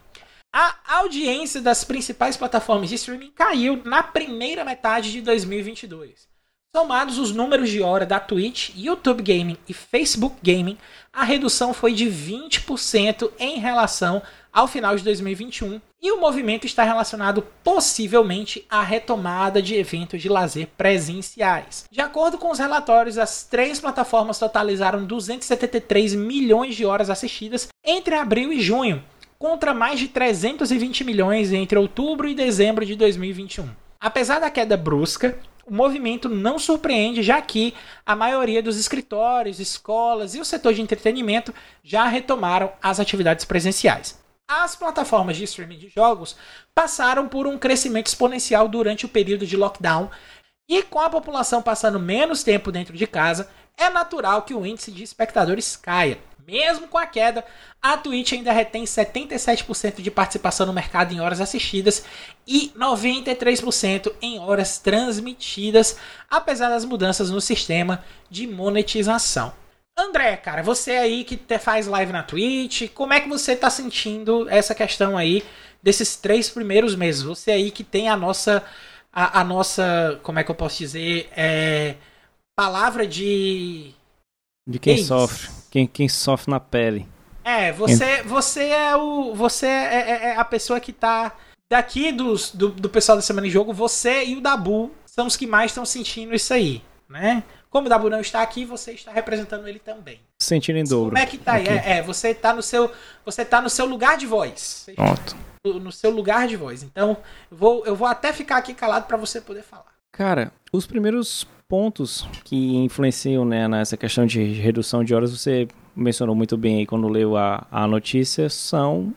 A audiência das principais plataformas de streaming caiu na primeira metade de 2022. Somados os números de hora da Twitch, YouTube Gaming e Facebook Gaming, a redução foi de 20% em relação ao final de 2021 e o movimento está relacionado possivelmente à retomada de eventos de lazer presenciais. De acordo com os relatórios, as três plataformas totalizaram 273 milhões de horas assistidas entre abril e junho, contra mais de 320 milhões entre outubro e dezembro de 2021. Apesar da queda brusca, o movimento não surpreende, já que a maioria dos escritórios, escolas e o setor de entretenimento já retomaram as atividades presenciais. As plataformas de streaming de jogos passaram por um crescimento exponencial durante o período de lockdown, e com a população passando menos tempo dentro de casa, é natural que o índice de espectadores caia. Mesmo com a queda, a Twitch ainda retém 77% de participação no mercado em horas assistidas e 93% em horas transmitidas, apesar das mudanças no sistema de monetização. André, cara, você aí que faz live na Twitch, como é que você tá sentindo essa questão aí desses três primeiros meses? Você aí que tem a nossa, a, a nossa, como é que eu posso dizer, é, palavra de de quem sofre, quem, quem sofre na pele. É, você, você é o. Você é, é, é, a pessoa que tá. Daqui dos, do, do pessoal da Semana em Jogo, você e o Dabu são os que mais estão sentindo isso aí, né? Como o Dabu não está aqui, você está representando ele também. Sentindo em dobro. Como é que tá aí? É, é, você tá no seu. Você tá no seu lugar de voz. Pronto. No, no seu lugar de voz. Então, eu vou, eu vou até ficar aqui calado para você poder falar. Cara, os primeiros pontos que influenciam né, nessa questão de redução de horas, você mencionou muito bem aí quando leu a, a notícia, são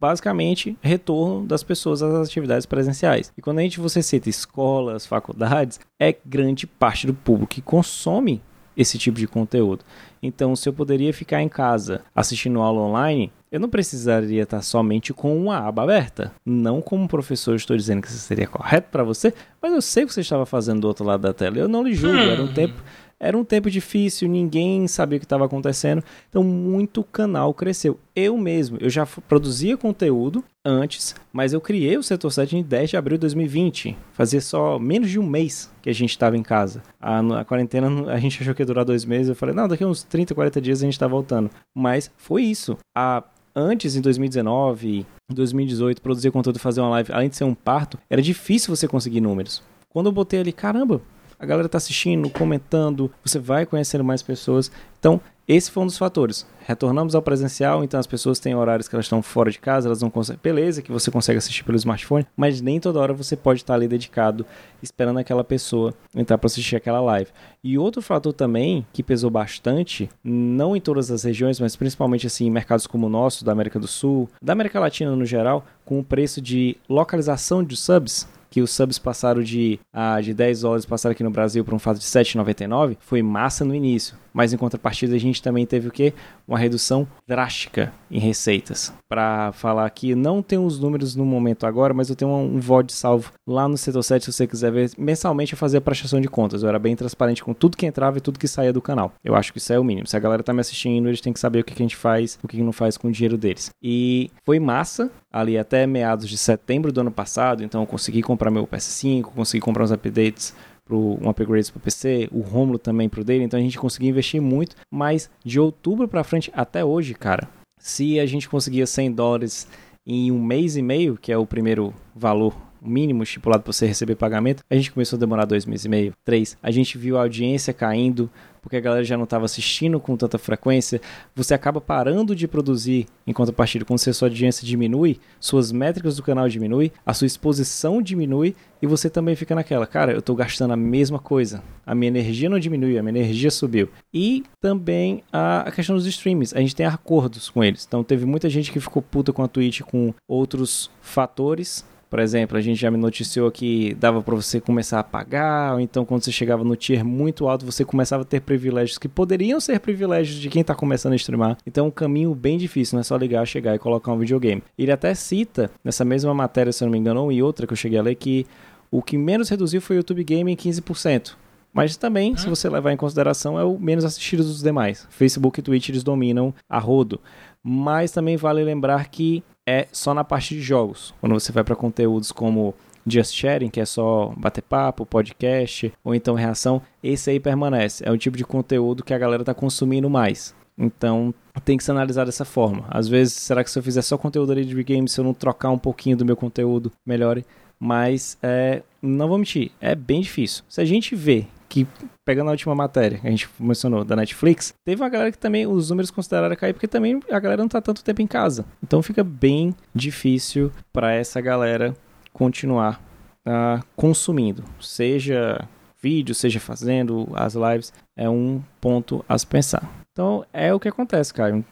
basicamente retorno das pessoas às atividades presenciais. E quando a gente você cita escolas, faculdades, é grande parte do público que consome esse tipo de conteúdo. Então, se eu poderia ficar em casa assistindo aula online, eu não precisaria estar somente com uma aba aberta. Não como professor estou dizendo que isso seria correto para você, mas eu sei o que você estava fazendo do outro lado da tela. Eu não lhe julgo, era um hum. tempo era um tempo difícil, ninguém sabia o que estava acontecendo, então muito canal cresceu. Eu mesmo, eu já produzia conteúdo antes, mas eu criei o Setor 7 em 10 de abril de 2020. Fazia só menos de um mês que a gente estava em casa. A, a, quarentena, a gente achou que ia durar dois meses. Eu falei, não, daqui a uns 30, 40 dias a gente está voltando. Mas foi isso. A antes, em 2019, 2018, produzir conteúdo fazer uma live, além de ser um parto, era difícil você conseguir números. Quando eu botei ali, caramba, a galera tá assistindo, comentando, você vai conhecendo mais pessoas. Então, esse foi um dos fatores. Retornamos ao presencial, então as pessoas têm horários que elas estão fora de casa, elas não conseguem. Beleza, que você consegue assistir pelo smartphone, mas nem toda hora você pode estar ali dedicado, esperando aquela pessoa entrar para assistir aquela live. E outro fator também que pesou bastante, não em todas as regiões, mas principalmente assim em mercados como o nosso, da América do Sul, da América Latina no geral, com o preço de localização de subs que os subs passaram de, ah, de 10 dólares, passaram aqui no Brasil para um fato de 7,99, foi massa no início. Mas em contrapartida a gente também teve o quê? Uma redução drástica em receitas. Para falar aqui, não tenho os números no momento agora, mas eu tenho um, VOD salvo lá no setor 7 se você quiser ver. Mensalmente eu fazia prestação de contas. Eu era bem transparente com tudo que entrava e tudo que saía do canal. Eu acho que isso é o mínimo. Se a galera tá me assistindo, eles têm que saber o que, que a gente faz, o que, que não faz com o dinheiro deles. E foi massa ali até meados de setembro do ano passado, então eu consegui comprar meu PS5, consegui comprar uns updates pro, um upgrade para o PC, o Romulo também pro dele, então a gente conseguiu investir muito, mas de outubro para frente até hoje, cara, se a gente conseguia 100 dólares em um mês e meio, que é o primeiro valor mínimo estipulado para você receber pagamento, a gente começou a demorar dois meses e meio, três. A gente viu a audiência caindo, porque a galera já não estava assistindo com tanta frequência, você acaba parando de produzir em contrapartida. Quando sua audiência diminui, suas métricas do canal diminui, a sua exposição diminui e você também fica naquela, cara, eu estou gastando a mesma coisa, a minha energia não diminuiu, a minha energia subiu. E também a questão dos streams, a gente tem acordos com eles. Então teve muita gente que ficou puta com a Twitch com outros fatores por exemplo, a gente já me noticiou que dava para você começar a pagar, ou então quando você chegava no tier muito alto, você começava a ter privilégios que poderiam ser privilégios de quem está começando a streamar. Então é um caminho bem difícil, não é só ligar, chegar e colocar um videogame. Ele até cita, nessa mesma matéria, se eu não me engano, e outra que eu cheguei a ler, que o que menos reduziu foi o YouTube Game em 15%. Mas também, se você levar em consideração, é o menos assistido dos demais. Facebook e Twitch eles dominam a rodo. Mas também vale lembrar que é só na parte de jogos. Quando você vai para conteúdos como just sharing, que é só bater papo, podcast, ou então reação, esse aí permanece. É o tipo de conteúdo que a galera tá consumindo mais. Então, tem que se analisar dessa forma. Às vezes, será que se eu fizer só conteúdo ali de games, se eu não trocar um pouquinho do meu conteúdo, melhore? Mas, é, não vou mentir, é bem difícil. Se a gente vê que, pegando a última matéria que a gente mencionou da Netflix, teve uma galera que também os números consideraram cair, porque também a galera não tá tanto tempo em casa. Então fica bem difícil para essa galera continuar uh, consumindo, seja vídeo, seja fazendo as lives, é um ponto a se pensar. Então é o que acontece, cara.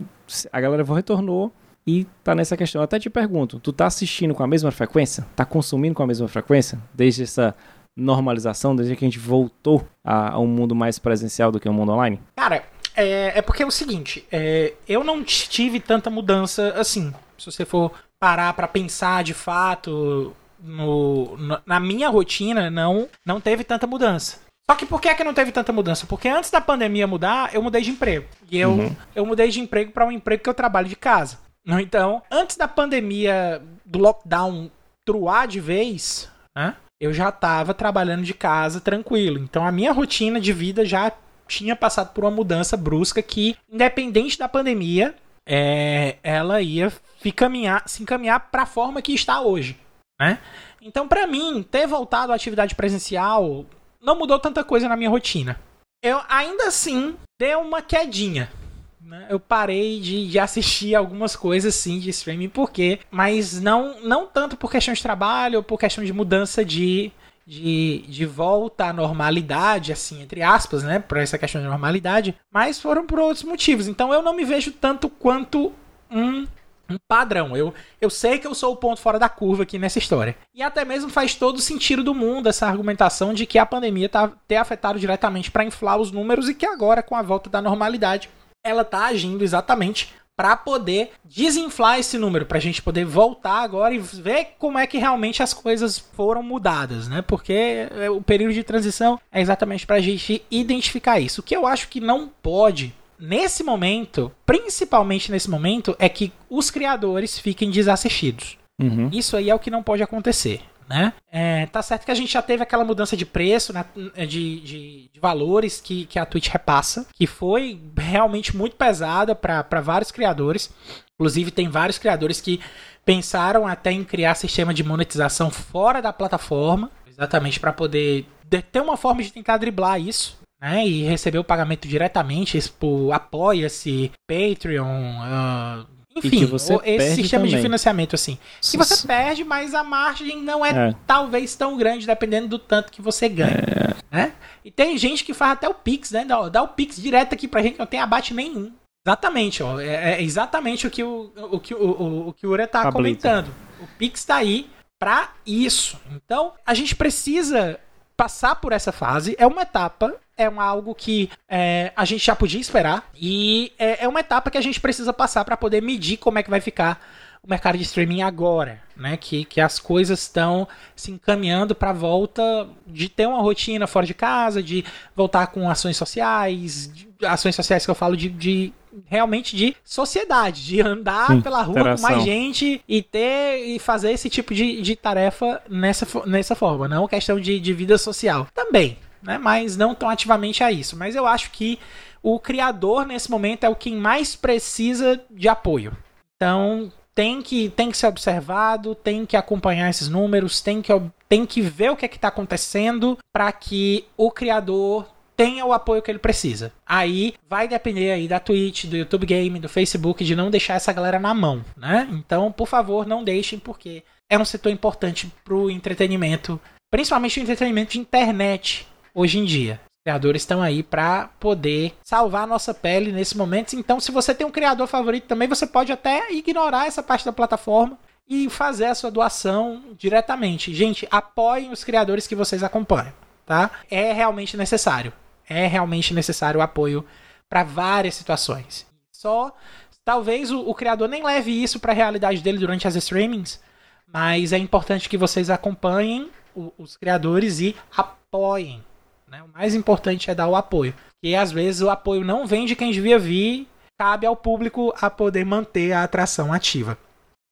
A galera retornou e tá nessa questão. Eu até te pergunto, tu tá assistindo com a mesma frequência? Tá consumindo com a mesma frequência? Desde essa normalização, desde que a gente voltou a, a um mundo mais presencial do que um mundo online? Cara, é, é porque é o seguinte, é, eu não tive tanta mudança assim. Se você for parar para pensar de fato no, na minha rotina, não, não teve tanta mudança. Só que por que, é que não teve tanta mudança? Porque antes da pandemia mudar, eu mudei de emprego. E eu, uhum. eu mudei de emprego para um emprego que eu trabalho de casa. Então, antes da pandemia, do lockdown truar de vez, né? Eu já estava trabalhando de casa tranquilo. Então a minha rotina de vida já tinha passado por uma mudança brusca que, independente da pandemia, é, ela ia se encaminhar, se encaminhar para a forma que está hoje. Né? Então, para mim, ter voltado à atividade presencial não mudou tanta coisa na minha rotina. Eu ainda assim dei uma quedinha né? Eu parei de, de, assistir algumas coisas sim de streaming, porque, mas não, não tanto por questão de trabalho ou por questão de mudança de, de, de volta à normalidade, assim, entre aspas, né? Por essa questão de normalidade, mas foram por outros motivos. Então eu não me vejo tanto quanto um um padrão. Eu, eu sei que eu sou o ponto fora da curva aqui nessa história. E até mesmo faz todo sentido do mundo essa argumentação de que a pandemia tá, ter afetado diretamente para inflar os números e que agora, com a volta da normalidade, ela tá agindo exatamente para poder desinflar esse número, para a gente poder voltar agora e ver como é que realmente as coisas foram mudadas, né? Porque é, o período de transição é exatamente para a gente identificar isso. O que eu acho que não pode nesse momento, principalmente nesse momento, é que os criadores fiquem desassistidos. Uhum. Isso aí é o que não pode acontecer né? É, tá certo que a gente já teve aquela mudança de preço, né, de, de, de, valores que, que a Twitch repassa, que foi realmente muito pesada para vários criadores. Inclusive, tem vários criadores que pensaram até em criar sistema de monetização fora da plataforma, exatamente para poder ter uma forma de tentar driblar isso. Né, e receber o pagamento diretamente, por Apoia-se, Patreon, uh, enfim, esse sistema também. de financiamento, assim. Que você perde, mas a margem não é, é, talvez tão grande, dependendo do tanto que você ganha. É. Né? E tem gente que faz até o Pix, né? Dá, dá o Pix direto aqui pra gente, que não tem abate nenhum. Exatamente, ó. É, é exatamente o que o, o, que o, o, o que o Ura tá comentando. O Pix tá aí para isso. Então, a gente precisa passar por essa fase. É uma etapa é um, algo que é, a gente já podia esperar e é, é uma etapa que a gente precisa passar para poder medir como é que vai ficar o mercado de streaming agora, né? Que, que as coisas estão se encaminhando para a volta de ter uma rotina fora de casa, de voltar com ações sociais, ações sociais que eu falo de, de realmente de sociedade, de andar Sim, pela rua interação. com mais gente e ter e fazer esse tipo de, de tarefa nessa, nessa forma, não questão de, de vida social. Também, né? Mas não tão ativamente a isso. Mas eu acho que o criador nesse momento é o quem mais precisa de apoio. Então tem que, tem que ser observado, tem que acompanhar esses números, tem que, tem que ver o que é está acontecendo para que o criador tenha o apoio que ele precisa. Aí vai depender aí da Twitch, do YouTube Game, do Facebook, de não deixar essa galera na mão, né? Então, por favor, não deixem, porque é um setor importante pro entretenimento, principalmente o entretenimento de internet, hoje em dia. Os criadores estão aí para poder salvar a nossa pele nesse momento. Então, se você tem um criador favorito também, você pode até ignorar essa parte da plataforma e fazer a sua doação diretamente. Gente, apoiem os criadores que vocês acompanham, tá? É realmente necessário. É realmente necessário o apoio para várias situações. Só talvez o, o criador nem leve isso para a realidade dele durante as streamings, mas é importante que vocês acompanhem o, os criadores e apoiem né? O mais importante é dar o apoio. E às vezes o apoio não vem de quem devia vir, cabe ao público a poder manter a atração ativa.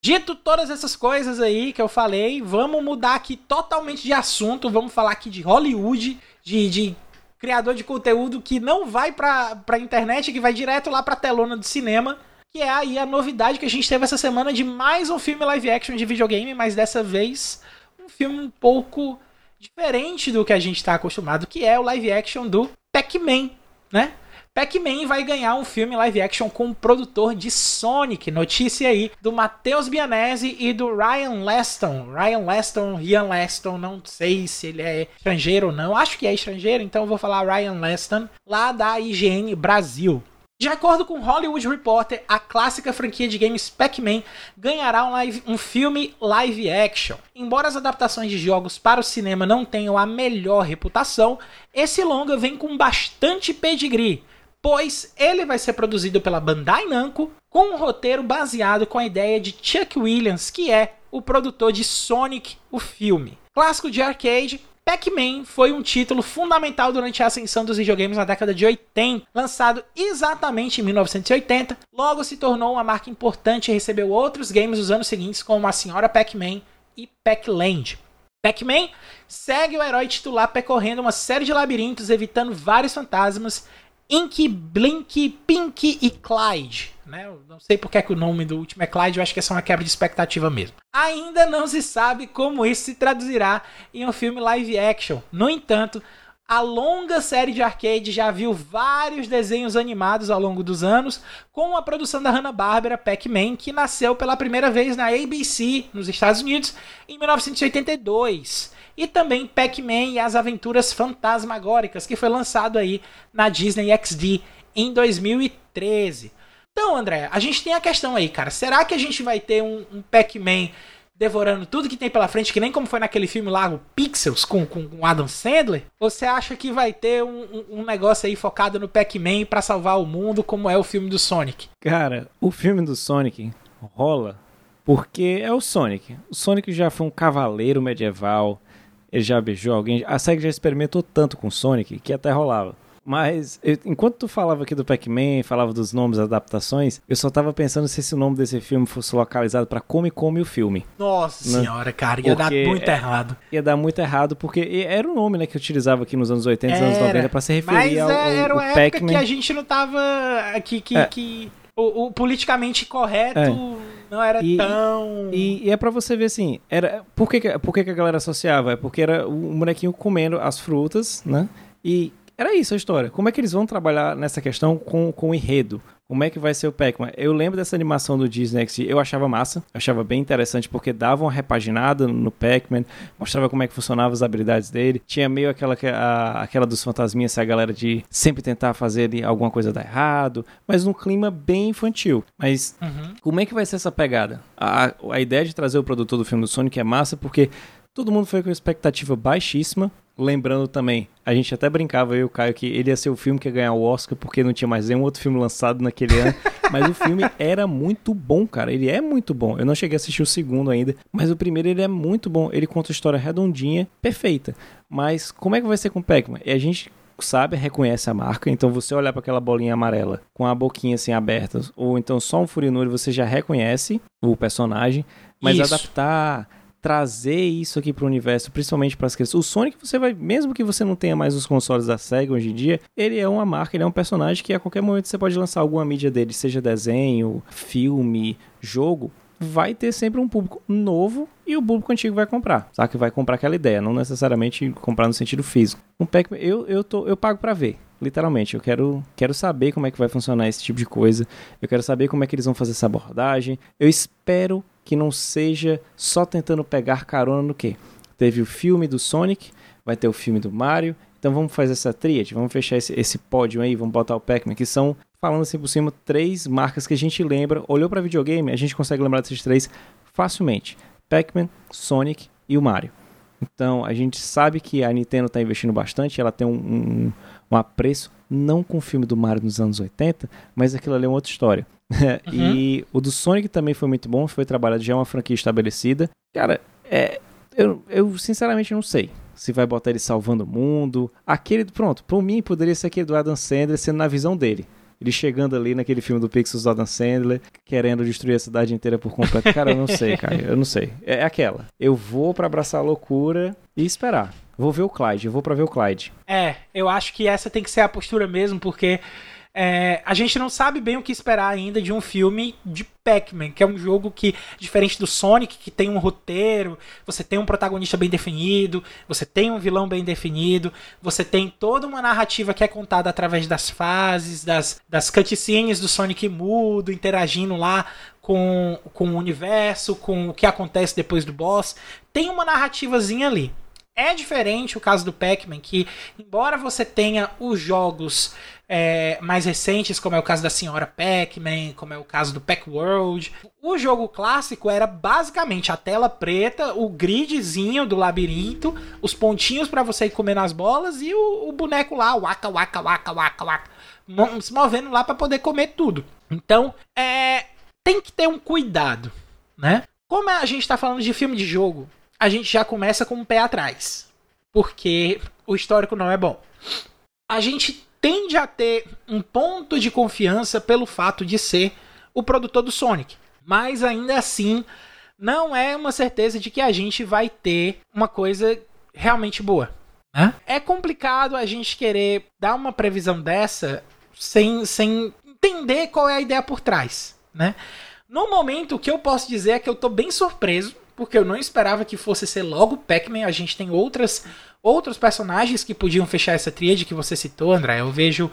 Dito todas essas coisas aí que eu falei, vamos mudar aqui totalmente de assunto. Vamos falar aqui de Hollywood, de, de criador de conteúdo que não vai pra, pra internet, que vai direto lá pra telona do cinema. Que é aí a novidade que a gente teve essa semana de mais um filme live action de videogame, mas dessa vez um filme um pouco diferente do que a gente está acostumado, que é o live action do Pac-Man, né? Pac-Man vai ganhar um filme live action com o produtor de Sonic. Notícia aí do Matheus Bianese e do Ryan Leston. Ryan Leston, Ryan Leston, não sei se ele é estrangeiro ou não. Acho que é estrangeiro, então vou falar Ryan Leston, lá da IGN Brasil. De acordo com Hollywood Reporter, a clássica franquia de games Pac-Man ganhará um, live, um, filme live action. Embora as adaptações de jogos para o cinema não tenham a melhor reputação, esse longa vem com bastante pedigree, pois ele vai ser produzido pela Bandai Namco com um roteiro baseado com a ideia de Chuck Williams, que é o produtor de Sonic, o filme. Clássico de arcade, Pac-Man foi um título fundamental durante a ascensão dos videogames na década de 80. Lançado exatamente em 1980, logo se tornou uma marca importante e recebeu outros games dos anos seguintes, como a Senhora Pac-Man e Pac-Land. Pac-Man segue o herói titular percorrendo uma série de labirintos, evitando vários fantasmas Ink, Blink, Pink e Clyde. Né? Eu não sei porque é que o nome do último é Clyde, eu acho que é só uma quebra de expectativa mesmo. Ainda não se sabe como isso se traduzirá em um filme live action. No entanto, a longa série de arcade já viu vários desenhos animados ao longo dos anos, com a produção da Hanna-Barbera Pac-Man, que nasceu pela primeira vez na ABC, nos Estados Unidos, em 1982 e também Pac-Man e as Aventuras Fantasmagóricas, que foi lançado aí na Disney XD em 2013. Então, André, a gente tem a questão aí, cara. Será que a gente vai ter um, um Pac-Man devorando tudo que tem pela frente, que nem como foi naquele filme lá, o Pixels, com, com, Adam Sandler? Ou você acha que vai ter um, um, negócio aí focado no Pac-Man para salvar o mundo, como é o filme do Sonic? Cara, o filme do Sonic rola porque é o Sonic. O Sonic já foi um cavaleiro medieval, ele já beijou alguém. A SEGA já experimentou tanto com Sonic que até rolava. Mas, eu, enquanto tu falava aqui do Pac-Man, falava dos nomes, adaptações, eu só tava pensando se esse nome desse filme fosse localizado para Come Come o filme. Nossa né? senhora, cara, ia porque dar muito é, errado. Ia dar muito errado, porque era o nome, né, que eu utilizava aqui nos anos 80 e anos 90 para se referir ao, ao, era uma época que a gente não tava... que, que, é. que o, o, politicamente correto... É não era e, tão. E, e é para você ver assim, era por que, por que, que a galera associava? É porque era o bonequinho comendo as frutas, né? E era isso a história. Como é que eles vão trabalhar nessa questão com, com o enredo? Como é que vai ser o Pac-Man? Eu lembro dessa animação do Disney XD, eu achava massa, achava bem interessante porque dava uma repaginada no Pac-Man, mostrava como é que funcionavam as habilidades dele. Tinha meio aquela, a, aquela dos fantasminhas, a galera de sempre tentar fazer alguma coisa dar errado, mas num clima bem infantil. Mas uhum. como é que vai ser essa pegada? A, a ideia de trazer o produtor do filme do Sonic é massa porque todo mundo foi com expectativa baixíssima, Lembrando também, a gente até brincava, eu e o Caio, que ele ia ser o filme que ia ganhar o Oscar, porque não tinha mais nenhum outro filme lançado naquele ano. *laughs* Mas o filme era muito bom, cara. Ele é muito bom. Eu não cheguei a assistir o segundo ainda, mas o primeiro ele é muito bom. Ele conta a história redondinha, perfeita. Mas como é que vai ser com o Pac-Man? A gente sabe, reconhece a marca, então você olhar para aquela bolinha amarela com a boquinha assim aberta, ou então só um furinuri, você já reconhece o personagem, mas Isso. adaptar trazer isso aqui para o universo, principalmente para as crianças. O Sonic, você vai, mesmo que você não tenha mais os consoles da Sega hoje em dia, ele é uma marca, ele é um personagem que a qualquer momento você pode lançar alguma mídia dele, seja desenho, filme, jogo, vai ter sempre um público novo e o público antigo vai comprar. Sabe que vai comprar aquela ideia, não necessariamente comprar no sentido físico. Um pack, eu eu tô eu pago para ver. Literalmente, eu quero, quero saber como é que vai funcionar esse tipo de coisa. Eu quero saber como é que eles vão fazer essa abordagem. Eu espero que não seja só tentando pegar carona no quê? Teve o filme do Sonic, vai ter o filme do Mario, então vamos fazer essa tríade, vamos fechar esse, esse pódio aí, vamos botar o Pac-Man, que são, falando assim por cima, três marcas que a gente lembra, olhou para videogame, a gente consegue lembrar desses três facilmente. Pac-Man, Sonic e o Mario. Então a gente sabe que a Nintendo está investindo bastante, ela tem um, um, um apreço, não com o filme do Mario nos anos 80, mas aquilo ali é uma outra história. *laughs* uhum. E o do Sonic também foi muito bom, foi trabalhado já é uma franquia estabelecida. Cara, é, eu, eu sinceramente não sei se vai botar ele salvando o mundo. Aquele, pronto, por mim poderia ser aquele do Adam Sandler sendo na visão dele. Ele chegando ali naquele filme do Pixels do Adam Sandler, querendo destruir a cidade inteira por completo. Cara, eu não sei, cara. Eu não sei. É aquela. Eu vou para abraçar a loucura e esperar. Vou ver o Clyde, eu vou para ver o Clyde. É, eu acho que essa tem que ser a postura mesmo, porque é, a gente não sabe bem o que esperar ainda de um filme de Pac-Man, que é um jogo que, diferente do Sonic, que tem um roteiro, você tem um protagonista bem definido, você tem um vilão bem definido, você tem toda uma narrativa que é contada através das fases, das, das cutscenes do Sonic mudo, interagindo lá com, com o universo, com o que acontece depois do boss. Tem uma narrativazinha ali. É diferente o caso do Pac-Man, que, embora você tenha os jogos é, mais recentes, como é o caso da Senhora Pac-Man, como é o caso do Pac-World, o jogo clássico era basicamente a tela preta, o gridzinho do labirinto, os pontinhos para você ir comendo as bolas e o, o boneco lá, waka, waka, waka, waka, waka, se movendo lá para poder comer tudo. Então, é, tem que ter um cuidado, né? Como a gente está falando de filme de jogo, a gente já começa com um pé atrás. Porque o histórico não é bom. A gente tende a ter um ponto de confiança pelo fato de ser o produtor do Sonic. Mas ainda assim, não é uma certeza de que a gente vai ter uma coisa realmente boa. Né? É complicado a gente querer dar uma previsão dessa sem, sem entender qual é a ideia por trás. Né? No momento, o que eu posso dizer é que eu estou bem surpreso porque eu não esperava que fosse ser logo Pac-Man. A gente tem outras outros personagens que podiam fechar essa tríade que você citou, André. Eu vejo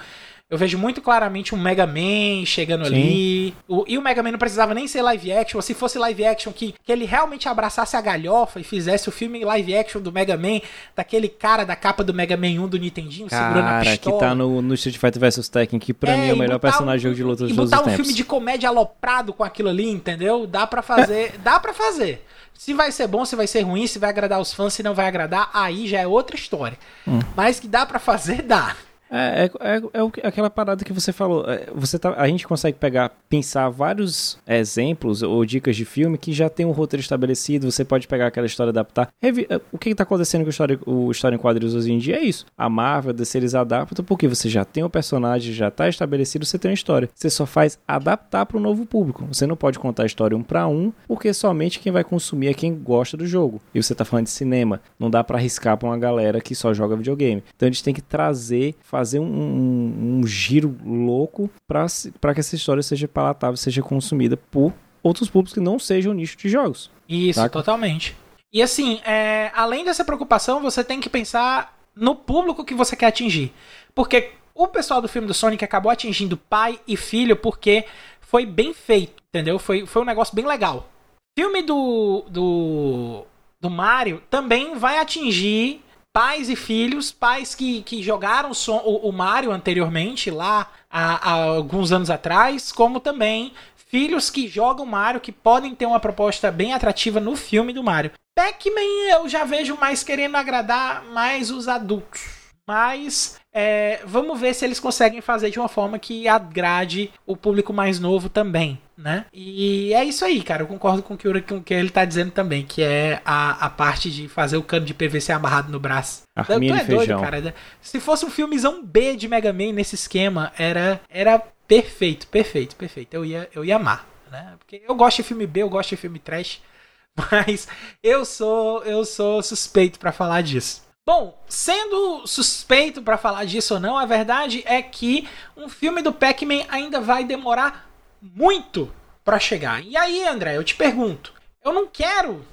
eu vejo muito claramente um Mega Man chegando Sim. ali. O, e o Mega Man não precisava nem ser live action. Se fosse live action, que, que ele realmente abraçasse a galhofa e fizesse o filme live action do Mega Man, daquele cara da capa do Mega Man 1 do Nintendinho, cara, segurando a pistola. que tá no, no Street Fighter vs Tekken, que pra é, mim é o melhor personagem um, de luta dos tempos. E botar um filme de comédia aloprado com aquilo ali, entendeu? Dá para fazer. *laughs* dá para fazer. Se vai ser bom, se vai ser ruim, se vai agradar os fãs, se não vai agradar, aí já é outra história. Hum. Mas que dá para fazer, dá. É, é, é, é, aquela parada que você falou. É, você tá, a gente consegue pegar, pensar vários exemplos ou dicas de filme que já tem um roteiro estabelecido. Você pode pegar aquela história adaptar. Revi, é, o que está acontecendo com o história, o história em quadrinhos hoje em dia é isso. A Marvel, a DC, eles adaptam porque você já tem o personagem, já está estabelecido, você tem uma história. Você só faz adaptar para o novo público. Você não pode contar a história um para um, porque somente quem vai consumir é quem gosta do jogo. E você está falando de cinema. Não dá para arriscar para uma galera que só joga videogame. Então a gente tem que trazer fazer um, um, um giro louco para que essa história seja palatável, seja consumida por outros públicos que não sejam nicho de jogos. Isso, saca? totalmente. E assim, é, além dessa preocupação, você tem que pensar no público que você quer atingir. Porque o pessoal do filme do Sonic acabou atingindo pai e filho porque foi bem feito, entendeu? Foi, foi um negócio bem legal. Filme do, do, do Mario também vai atingir pais e filhos, pais que, que jogaram o, o Mario anteriormente, lá há, há, alguns anos atrás, como também filhos que jogam Mario, que podem ter uma proposta bem atrativa no filme do Mario. Pac-Man eu já vejo mais querendo agradar mais os adultos. Mas é, vamos ver se eles conseguem fazer de uma forma que agrade o público mais novo também, né? E é isso aí, cara. Eu concordo com o que, com o que ele tá dizendo também, que é a, a parte de fazer o cano de PVC amarrado no braço. Arminha tu é doido, feijão. cara. Se fosse um filmezão B de Mega Man nesse esquema, era, era perfeito, perfeito, perfeito. Eu ia, eu ia amar, né? Porque eu gosto de filme B, eu gosto de filme trash, *laughs* mas eu sou eu sou suspeito para falar disso. Bom, sendo suspeito para falar disso ou não, a verdade é que um filme do Pac-Man ainda vai demorar muito para chegar. E aí, André, eu te pergunto, eu não quero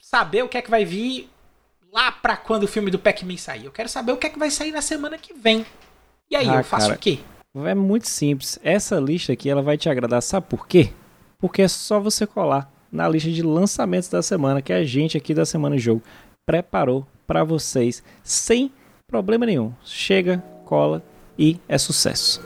saber o que é que vai vir lá para quando o filme do Pac-Man sair. Eu quero saber o que é que vai sair na semana que vem. E aí, ah, eu faço cara, o quê? É muito simples. Essa lista aqui ela vai te agradar, sabe por quê? Porque é só você colar na lista de lançamentos da semana que a gente aqui da Semana Jogo preparou para vocês sem problema nenhum. Chega, cola e é sucesso.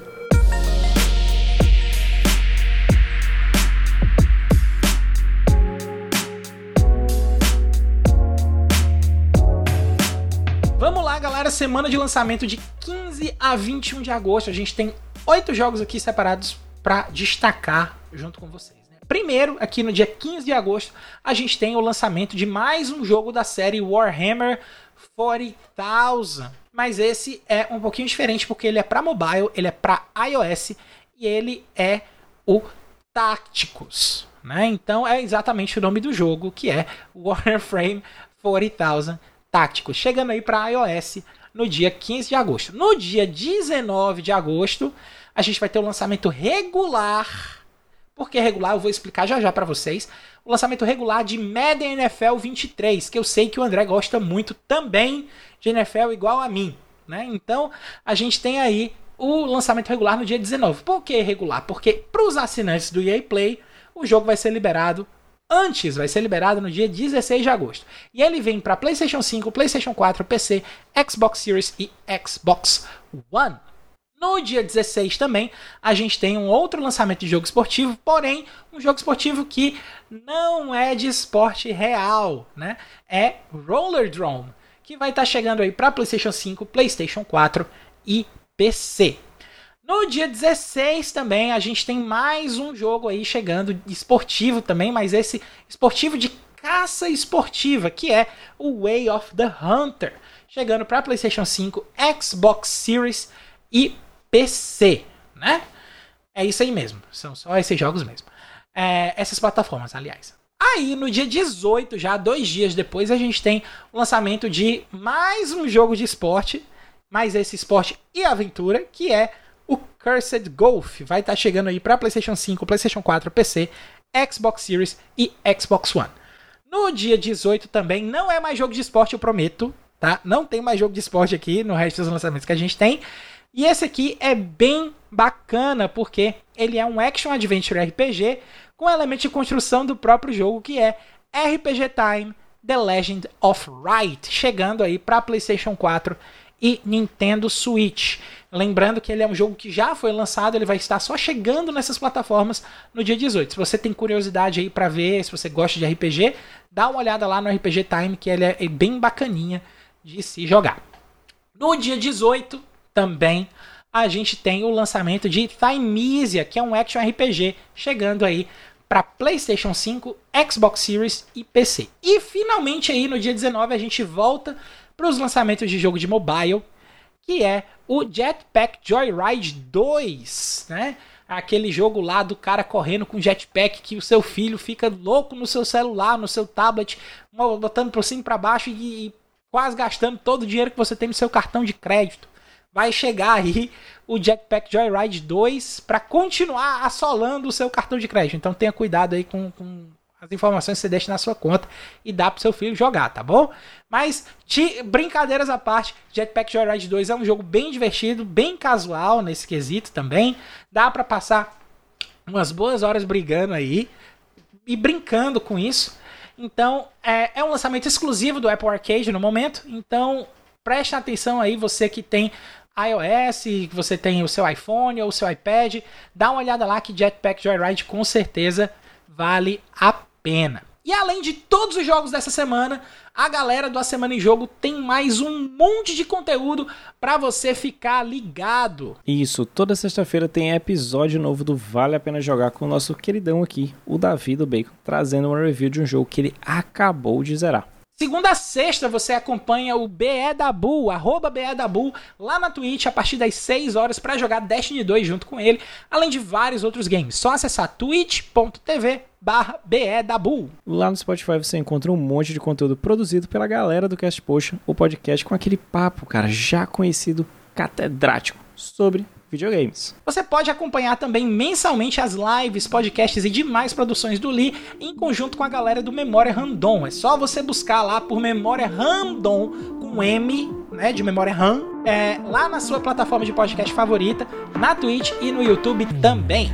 Vamos lá, galera. Semana de lançamento de 15 a 21 de agosto. A gente tem oito jogos aqui separados para destacar junto com vocês. Primeiro, aqui no dia 15 de agosto, a gente tem o lançamento de mais um jogo da série Warhammer 40,000. Mas esse é um pouquinho diferente porque ele é para mobile, ele é para iOS e ele é o Tacticus, né? Então é exatamente o nome do jogo, que é Warframe 40,000 Tacticus, chegando aí para iOS no dia 15 de agosto. No dia 19 de agosto, a gente vai ter o lançamento regular. Por que regular? Eu vou explicar já já para vocês. O lançamento regular de Madden NFL 23, que eu sei que o André gosta muito também de NFL igual a mim, né? Então, a gente tem aí o lançamento regular no dia 19. Por que regular? Porque para os assinantes do EA Play, o jogo vai ser liberado antes, vai ser liberado no dia 16 de agosto. E ele vem para PlayStation 5, PlayStation 4, PC, Xbox Series e Xbox One. No dia 16 também, a gente tem um outro lançamento de jogo esportivo, porém, um jogo esportivo que não é de esporte real, né? É Roller Drone, que vai estar tá chegando aí para PlayStation 5, PlayStation 4 e PC. No dia 16 também a gente tem mais um jogo aí chegando esportivo também, mas esse esportivo de caça esportiva, que é o Way of the Hunter, chegando para PlayStation 5, Xbox Series e PC, né? É isso aí mesmo, são só esses jogos mesmo. É, essas plataformas, aliás. Aí, no dia 18, já dois dias depois, a gente tem o lançamento de mais um jogo de esporte, mais esse esporte e aventura, que é o Cursed Golf vai estar tá chegando aí para PlayStation 5, PlayStation 4, PC, Xbox Series e Xbox One. No dia 18 também não é mais jogo de esporte, eu prometo, tá? Não tem mais jogo de esporte aqui no resto dos lançamentos que a gente tem. E esse aqui é bem bacana porque ele é um action adventure RPG com elementos de construção do próprio jogo que é RPG Time The Legend of Wright, chegando aí para PlayStation 4 e Nintendo Switch. Lembrando que ele é um jogo que já foi lançado, ele vai estar só chegando nessas plataformas no dia 18. Se você tem curiosidade aí para ver, se você gosta de RPG, dá uma olhada lá no RPG Time, que ele é bem bacaninha de se jogar. No dia 18 também a gente tem o lançamento de Thymesia, que é um action RPG, chegando aí para PlayStation 5, Xbox Series e PC. E finalmente aí no dia 19 a gente volta para os lançamentos de jogo de mobile, que é o Jetpack Joyride 2, né? Aquele jogo lá do cara correndo com jetpack que o seu filho fica louco no seu celular, no seu tablet, botando por cima e para baixo e quase gastando todo o dinheiro que você tem no seu cartão de crédito. Vai chegar aí o Jetpack Joyride 2 para continuar assolando o seu cartão de crédito. Então tenha cuidado aí com, com as informações você deixa na sua conta e dá pro seu filho jogar, tá bom? Mas, brincadeiras à parte, Jetpack Joyride 2 é um jogo bem divertido, bem casual nesse quesito também. Dá para passar umas boas horas brigando aí e brincando com isso. Então, é, é um lançamento exclusivo do Apple Arcade no momento. Então, preste atenção aí, você que tem iOS, que você tem o seu iPhone ou o seu iPad, dá uma olhada lá que Jetpack Joyride com certeza vale a pena. E além de todos os jogos dessa semana, a galera do A Semana em Jogo tem mais um monte de conteúdo para você ficar ligado. Isso, toda sexta-feira tem episódio novo do Vale a Pena Jogar com o nosso queridão aqui, o Davi do Bacon, trazendo uma review de um jogo que ele acabou de zerar. Segunda a sexta você acompanha o BE da Bull, arroba BE lá na Twitch a partir das 6 horas para jogar Destiny 2 junto com ele, além de vários outros games. Só acessar twitch.tv barra. Lá no Spotify você encontra um monte de conteúdo produzido pela galera do Cast Potion, o podcast com aquele papo, cara, já conhecido, catedrático, sobre videogames. Você pode acompanhar também mensalmente as lives, podcasts e demais produções do Lee em conjunto com a galera do Memória Random. É só você buscar lá por Memória Random com M, né, de memória RAM, é, lá na sua plataforma de podcast favorita, na Twitch e no YouTube também.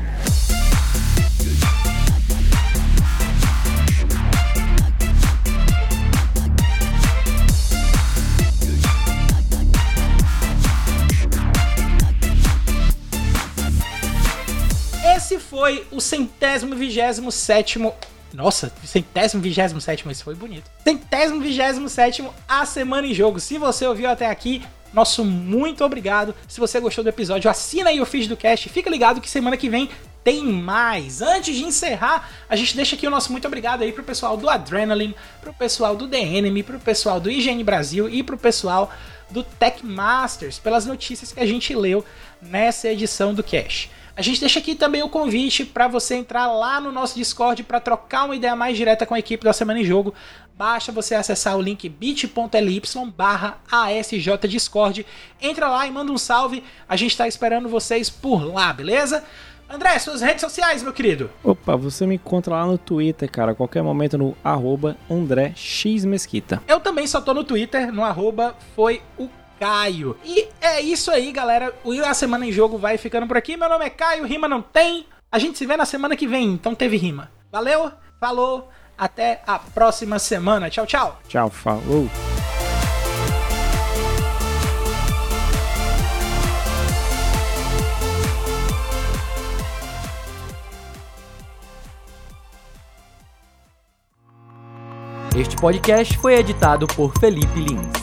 Foi o centésimo vigésimo sétimo nossa, centésimo, vigésimo sétimo, esse foi bonito. Centésimo, vigésimo sétimo, a semana em jogo. Se você ouviu até aqui, nosso muito obrigado. Se você gostou do episódio, assina aí o feed do cast. Fica ligado que semana que vem tem mais. Antes de encerrar, a gente deixa aqui o nosso muito obrigado aí pro pessoal do Adrenaline, pro pessoal do The Enemy, pro pessoal do IGN Brasil e pro pessoal do Tech Masters pelas notícias que a gente leu nessa edição do Cash. A gente deixa aqui também o convite para você entrar lá no nosso Discord para trocar uma ideia mais direta com a equipe da Semana em Jogo. Basta você acessar o link bit.ly barra ASJDiscord. Entra lá e manda um salve. A gente está esperando vocês por lá, beleza? André, suas redes sociais, meu querido. Opa, você me encontra lá no Twitter, cara, a qualquer momento no arroba André X Mesquita. Eu também só tô no Twitter, no arroba foi o Caio. E é isso aí, galera. O A Semana em Jogo vai ficando por aqui. Meu nome é Caio, rima não tem. A gente se vê na semana que vem, então teve rima. Valeu, falou, até a próxima semana. Tchau, tchau. Tchau, falou. Este podcast foi editado por Felipe Lins.